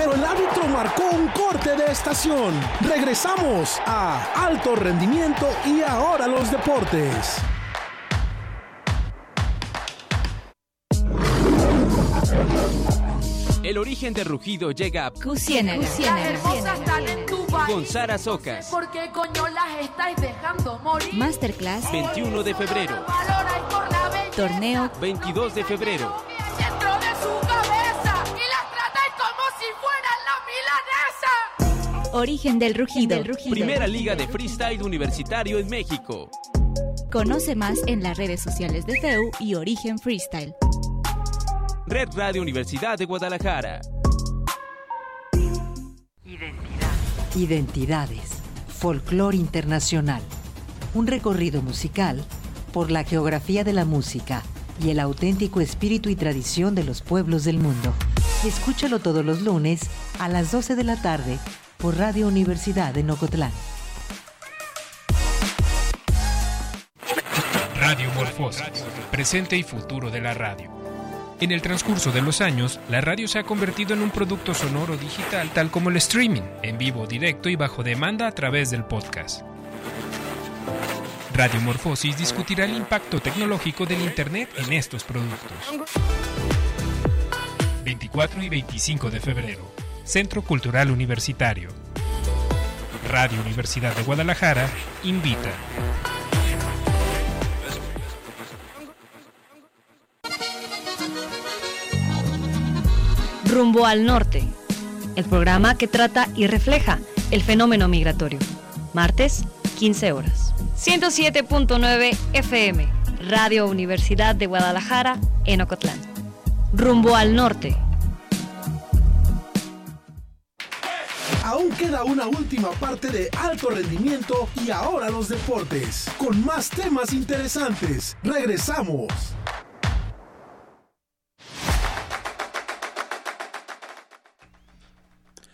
pero el árbitro marcó un corte de estación. Regresamos a Alto Rendimiento y ahora los deportes. El origen de Rugido llega a Cusiénaga. con Sara Socas. ¿Por qué coño las estáis dejando morir? Masterclass. 21 de febrero. Valoráis por la belleza Torneo. 22 de febrero. Origen del rugido. Primera liga de freestyle universitario en México. Conoce más en las redes sociales de FEU y Origen Freestyle. Red Radio Universidad de Guadalajara. Identidades. Folclor internacional. Un recorrido musical por la geografía de la música y el auténtico espíritu y tradición de los pueblos del mundo. Escúchalo todos los lunes a las 12 de la tarde por Radio Universidad de Nocotlán. Radio Morfosis, presente y futuro de la radio. En el transcurso de los años, la radio se ha convertido en un producto sonoro digital tal como el streaming, en vivo, directo y bajo demanda a través del podcast. Radio Morfosis discutirá el impacto tecnológico del Internet en estos productos. 24 y 25 de febrero, Centro Cultural Universitario. Radio Universidad de Guadalajara invita. Rumbo al Norte, el programa que trata y refleja el fenómeno migratorio. Martes, 15 horas. 107.9 FM, Radio Universidad de Guadalajara, en Ocotlán. Rumbo al Norte. Queda una última parte de alto rendimiento y ahora los deportes, con más temas interesantes. Regresamos.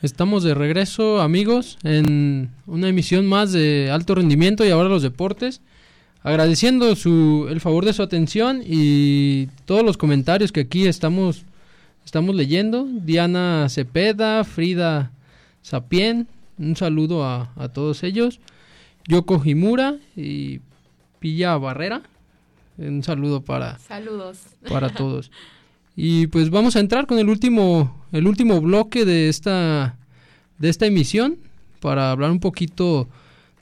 Estamos de regreso, amigos, en una emisión más de alto rendimiento y ahora los deportes. Agradeciendo su, el favor de su atención y todos los comentarios que aquí estamos, estamos leyendo. Diana Cepeda, Frida Sapien, un saludo a, a todos ellos. Yoko Himura y Pilla Barrera, un saludo para, Saludos. para todos. Y pues vamos a entrar con el último, el último bloque de esta, de esta emisión para hablar un poquito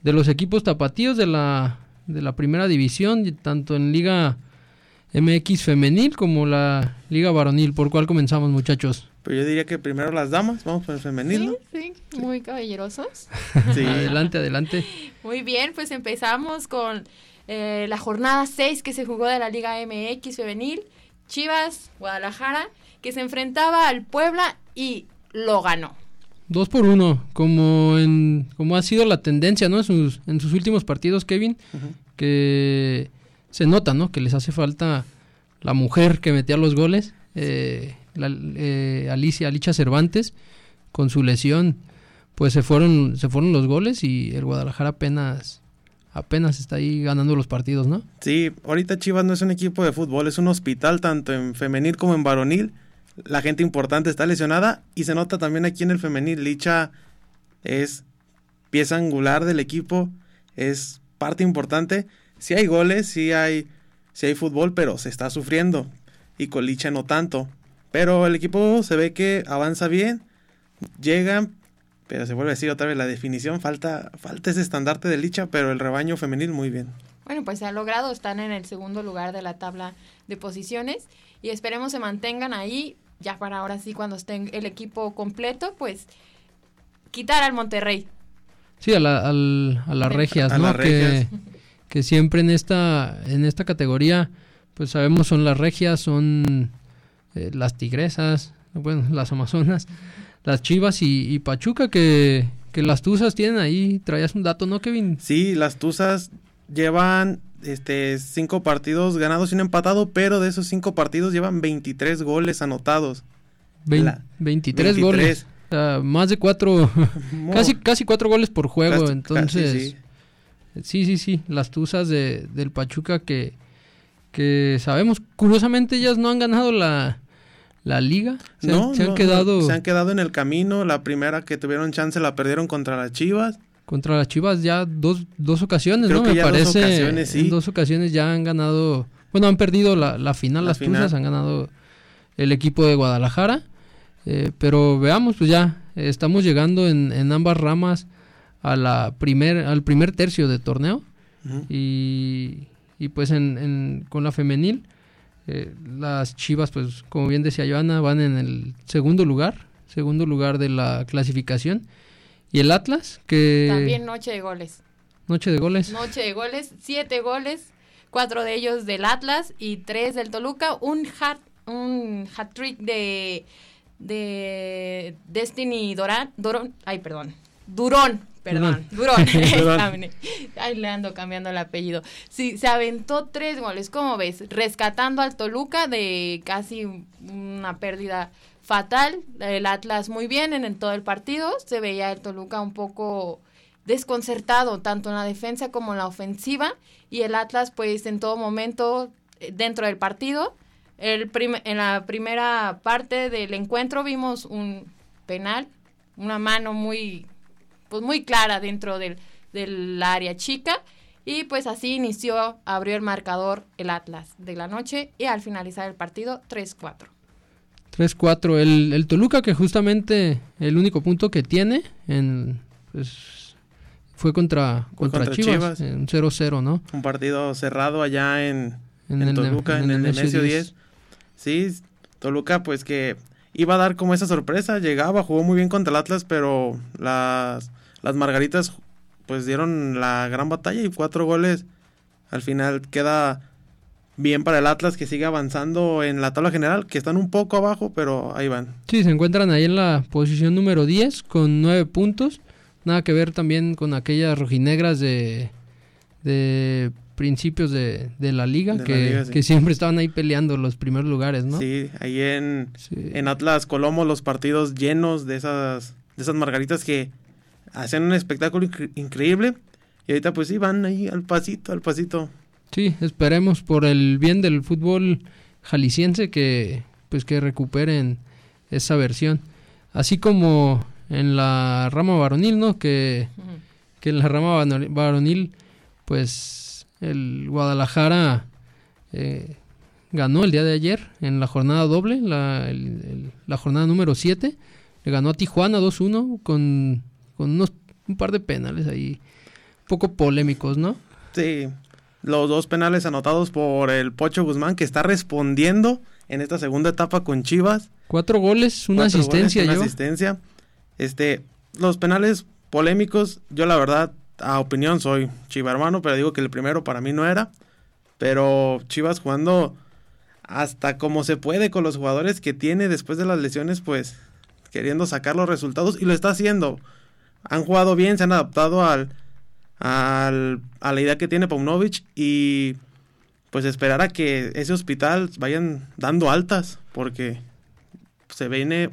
de los equipos tapatíos de la, de la primera división, tanto en Liga MX femenil como la Liga varonil. ¿Por cuál comenzamos, muchachos? Pero yo diría que primero las damas, vamos por el femenil, ¿no? Sí, muy caballerosos. Sí. adelante, adelante. Muy bien, pues empezamos con eh, la jornada 6 que se jugó de la Liga MX femenil. Chivas, Guadalajara, que se enfrentaba al Puebla y lo ganó. Dos por uno, como en como ha sido la tendencia, ¿no? En sus, en sus últimos partidos, Kevin, que se nota, ¿no? Que les hace falta la mujer que metía los goles, eh, eh, Alicia, Alicia Cervantes, con su lesión, pues se fueron, se fueron los goles y el Guadalajara apenas, apenas está ahí ganando los partidos, ¿no? Sí, ahorita Chivas no es un equipo de fútbol, es un hospital tanto en femenil como en varonil. La gente importante está lesionada y se nota también aquí en el femenil. Licha es pieza angular del equipo, es parte importante. Sí hay goles, sí hay, sí hay fútbol, pero se está sufriendo. Y con Licha no tanto. Pero el equipo se ve que avanza bien, llegan, pero se vuelve a decir otra vez la definición, falta, falta ese estandarte de Licha, pero el rebaño femenil muy bien. Bueno, pues se ha logrado, están en el segundo lugar de la tabla de posiciones y esperemos se mantengan ahí, ya para ahora sí cuando estén el equipo completo, pues quitar al Monterrey. Sí, a, la, al- a las regias, A ¿no? las regias. Que, que siempre en esta, en esta categoría, pues sabemos son las regias, son eh, las tigresas, bueno, las amazonas, las chivas y, y Pachuca, que, que las tuzas tienen ahí, traías un dato, ¿no, Kevin? Sí, las Tuzas llevan este cinco partidos ganados y un empatado, pero de esos cinco partidos llevan 23 goles anotados. 23, goles. más de cuatro, casi, casi cuatro goles por juego. entonces, sí. Sí. sí, las Tuzas de, del Pachuca que, que sabemos, curiosamente ellas no han ganado la, la liga. Se, no, se han quedado. se han quedado en el camino. La primera que tuvieron chance la perdieron contra las Chivas. Contra las Chivas ya dos, dos ocasiones, ¿no? Me parece. Dos ocasiones, sí. En dos ocasiones ya han ganado. Bueno, han perdido la, la final, las Tuzas, han ganado el equipo de Guadalajara. Eh, pero veamos, pues ya estamos llegando en, en, ambas ramas a la primer, al primer tercio de torneo. y, y, pues en, en, con la femenil, eh, las Chivas, pues como bien decía Joana, van en el segundo lugar, segundo lugar de la clasificación. Y el Atlas, que... También noche de goles. Noche de goles. Noche de goles, siete goles, cuatro de ellos del Atlas y tres del Toluca, un hat un hat-trick de, de Destiny Doran, Doron, ay, perdón, Durón, perdón, Durón, ay, le ando cambiando el apellido. Sí, se aventó tres goles, ¿cómo ves? Rescatando al Toluca de casi una pérdida fatal, el Atlas muy bien en, en todo el partido, se veía el Toluca un poco desconcertado tanto en la defensa como en la ofensiva. Y el Atlas pues en todo momento eh, dentro del partido el en la primera parte del encuentro vimos un penal, una mano muy, pues muy clara dentro del, del área chica y pues así inició, abrió el marcador el Atlas de la noche y al finalizar el partido 3-4. 3-4. El, el, Toluca que justamente el único punto que tiene en, pues, fue contra, contra, Chivas, un 0-0, ¿no? Un partido cerrado allá en, en, Toluca, en, el Nemesio 10. Sí, Toluca pues que iba a dar como esa sorpresa, llegaba, jugó muy bien contra el Atlas, pero las, las Margaritas pues dieron la gran batalla y cuatro goles. Al final queda bien para el Atlas que sigue avanzando en la tabla general, que están un poco abajo, pero ahí van. Sí, se encuentran ahí en la posición número 10 con nueve puntos. Nada que ver también con aquellas rojinegras de, de principios de, de la liga, que, que, siempre estaban ahí peleando los primeros lugares, ¿no? Sí, ahí en, en Atlas Colomo los partidos llenos de esas, de esas margaritas que hacen un espectáculo increíble y ahorita pues sí van ahí al pasito, al pasito. Sí, esperemos por el bien del fútbol jalisciense que pues que recuperen esa versión. Así como en la rama varonil, ¿no? Que, que en la rama varonil pues el Guadalajara eh, ganó el día de ayer en la jornada doble, la, la jornada número 7. Le ganó a Tijuana 2-1 con, con unos, un par de penales ahí, un poco polémicos, ¿no? Sí, los dos penales anotados por el Pocho Guzmán, que está respondiendo en esta segunda etapa con Chivas. Cuatro goles, una asistencia. una asistencia. Este, los penales polémicos, yo la verdad a opinión soy Chiva hermano, pero digo que el primero para mí no era. Pero Chivas jugando hasta como se puede con los jugadores que tiene después de las lesiones, pues queriendo sacar los resultados y lo está haciendo. Han jugado bien, se han adaptado al, al a la idea que tiene Paunovic y pues esperar a que ese hospital vayan dando altas porque se viene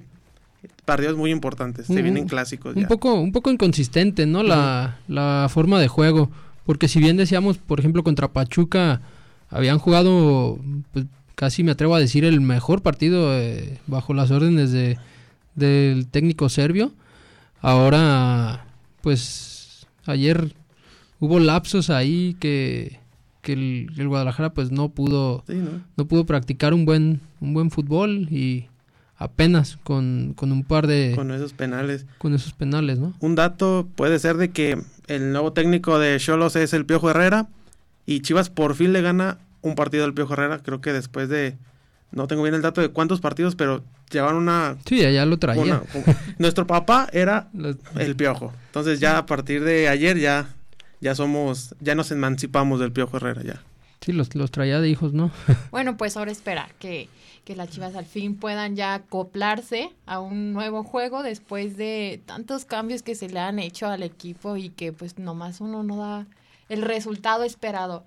partidos muy importantes, se vienen clásicos. Un poco, un poco inconsistente, ¿no? La, la forma de juego, porque si bien decíamos, por ejemplo, contra Pachuca habían jugado, pues, casi me atrevo a decir el mejor partido eh, bajo las órdenes de del técnico serbio. Ahora, pues ayer hubo lapsos ahí que, que el, Guadalajara pues no pudo ¿no? no pudo practicar un buen un buen fútbol y apenas con, un par de... Con esos penales. Con esos penales, ¿no? Un dato puede ser de que el nuevo técnico de Cholos es el Piojo Herrera y Chivas por fin le gana un partido al Piojo Herrera, creo que después de... No tengo bien el dato de cuántos partidos, pero llevan una... Sí, ya lo traía. nuestro papá era el Piojo. Entonces ya a partir de ayer ya, ya somos, ya nos emancipamos del Piojo Herrera ya. Sí, los, los traía de hijos, ¿no? bueno, pues ahora esperar que que las Chivas al fin puedan ya acoplarse a un nuevo juego después de tantos cambios que se le han hecho al equipo y que pues nomás uno no da el resultado esperado.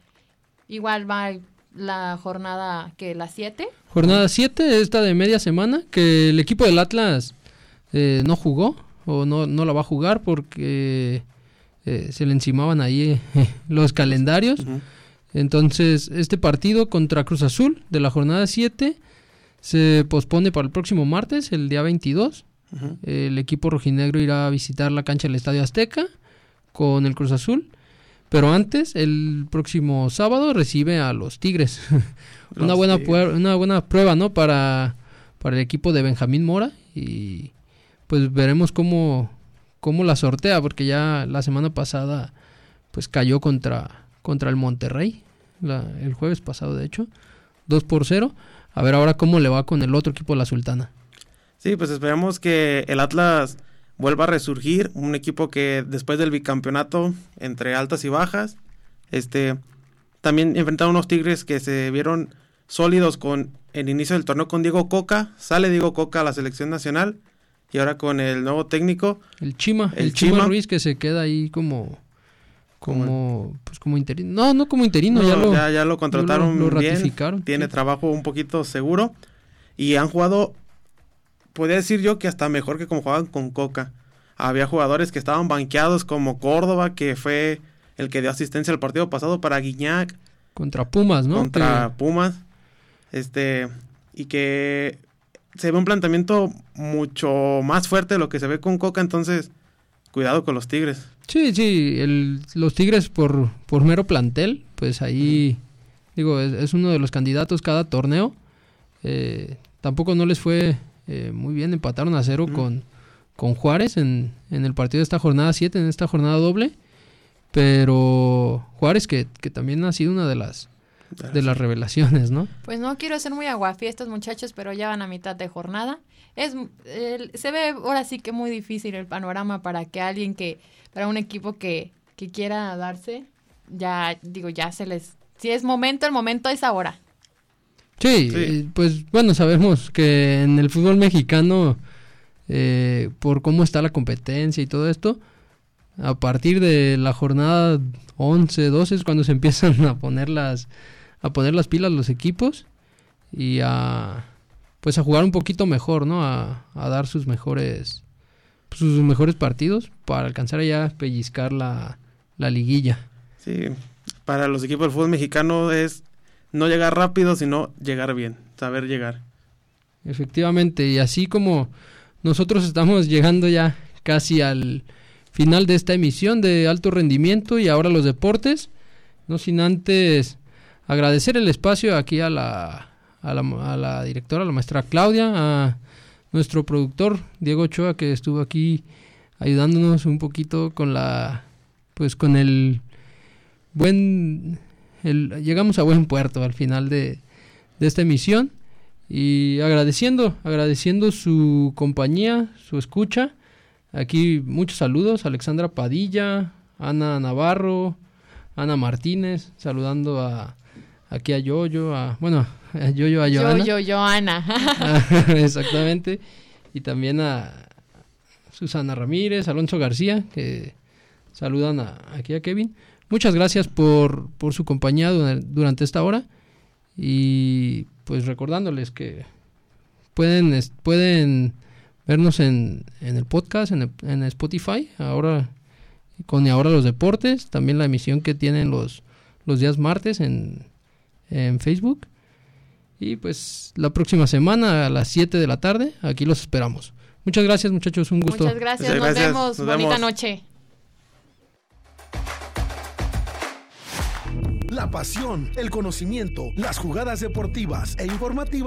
Igual va la jornada que las 7. Jornada 7, esta de media semana, que el equipo del Atlas eh, no jugó o no, no la va a jugar porque eh, se le encimaban ahí los calendarios. Entonces, este partido contra Cruz Azul de la jornada 7 se pospone para el próximo martes, el día 22. El equipo rojinegro irá a visitar la cancha del Estadio Azteca con el Cruz Azul. Pero antes, el próximo sábado, recibe a los Tigres. una, buena una buena prueba, ¿no? Para, para el equipo de Benjamín Mora. Y pues veremos cómo, cómo la sortea, porque ya la semana pasada pues cayó contra, contra el Monterrey, el jueves pasado de hecho, 2 por 0. A ver ahora cómo le va con el otro equipo, la Sultana. Sí, pues esperemos que el Atlas vuelva a resurgir, un equipo que después del bicampeonato entre altas y bajas, este también enfrentaron unos Tigres que se vieron sólidos con el inicio del torneo con Diego Coca, sale Diego Coca a la selección nacional y ahora con el nuevo técnico. El Chima, el, Chima, Ruiz que se queda ahí como como pues como interino. No, no como interino, ya, lo, ya, lo contrataron lo, ratificaron. tiene trabajo un poquito seguro y han jugado podría decir yo que hasta mejor que como jugaban con Coca. Había jugadores que estaban banqueados como Córdoba, que fue el que dio asistencia al partido pasado para Guiñac. Contra Pumas, ¿no? Contra Pumas. Este, y que se ve un planteamiento mucho más fuerte de lo que se ve con Coca, entonces cuidado con los Tigres. Sí, sí, el, los Tigres por, por mero plantel, pues ahí, digo, es, uno de los candidatos cada torneo. Eh, tampoco no les fue eh, muy bien, empataron a cero con, con Juárez en, en, el partido de esta jornada 7, en esta jornada doble. Pero Juárez, que, que también ha sido una de las de las revelaciones, ¿no? Pues no quiero ser muy aguafiestos muchachos, pero ya van a mitad de jornada. Es se ve ahora sí que muy difícil el panorama para que alguien que para un equipo que, que quiera darse ya digo ya se les si es momento el momento es ahora. Sí, eh, pues bueno sabemos que en el fútbol mexicano eh, por cómo está la competencia y todo esto a partir de la jornada 11, 12 es cuando se empiezan a poner las a poner las pilas los equipos y a pues a jugar un poquito mejor, ¿no? A, dar sus mejores sus mejores partidos para alcanzar ya a pellizcar la, la liguilla. Sí, para los equipos del fútbol mexicano es no llegar rápido, sino llegar bien, saber llegar. Efectivamente, y así como nosotros estamos llegando ya casi al final de esta emisión de alto rendimiento y ahora los deportes, no sin antes agradecer el espacio aquí a la, a la, a la directora, la maestra Claudia, a nuestro productor Diego Ochoa que estuvo aquí ayudándonos un poquito con la pues con el buen llegamos a buen puerto al final de, de esta emisión. Y agradeciendo agradeciendo su compañía su escucha. Aquí muchos saludos. Alexandra Padilla Ana Navarro Ana Martínez saludando a aquí a Yoyo, a, bueno, a Yoyo, a Joana. Yoyo, Joana. Exactamente. Y también a Susana Ramírez, Alonso García, que saludan aquí a Kevin. Muchas gracias por, por su compañía durante esta hora. Y pues recordándoles que pueden, pueden vernos en, en el podcast, en, en Spotify, ahora con ahora los deportes, también la emisión que tienen los, los días martes en en Facebook. Y pues la próxima semana a las 7 de la tarde, aquí los esperamos. Muchas gracias muchachos, un gusto. Muchas gracias, nos, Vemos. Bonita noche. La pasión, el conocimiento, las jugadas deportivas e informativas.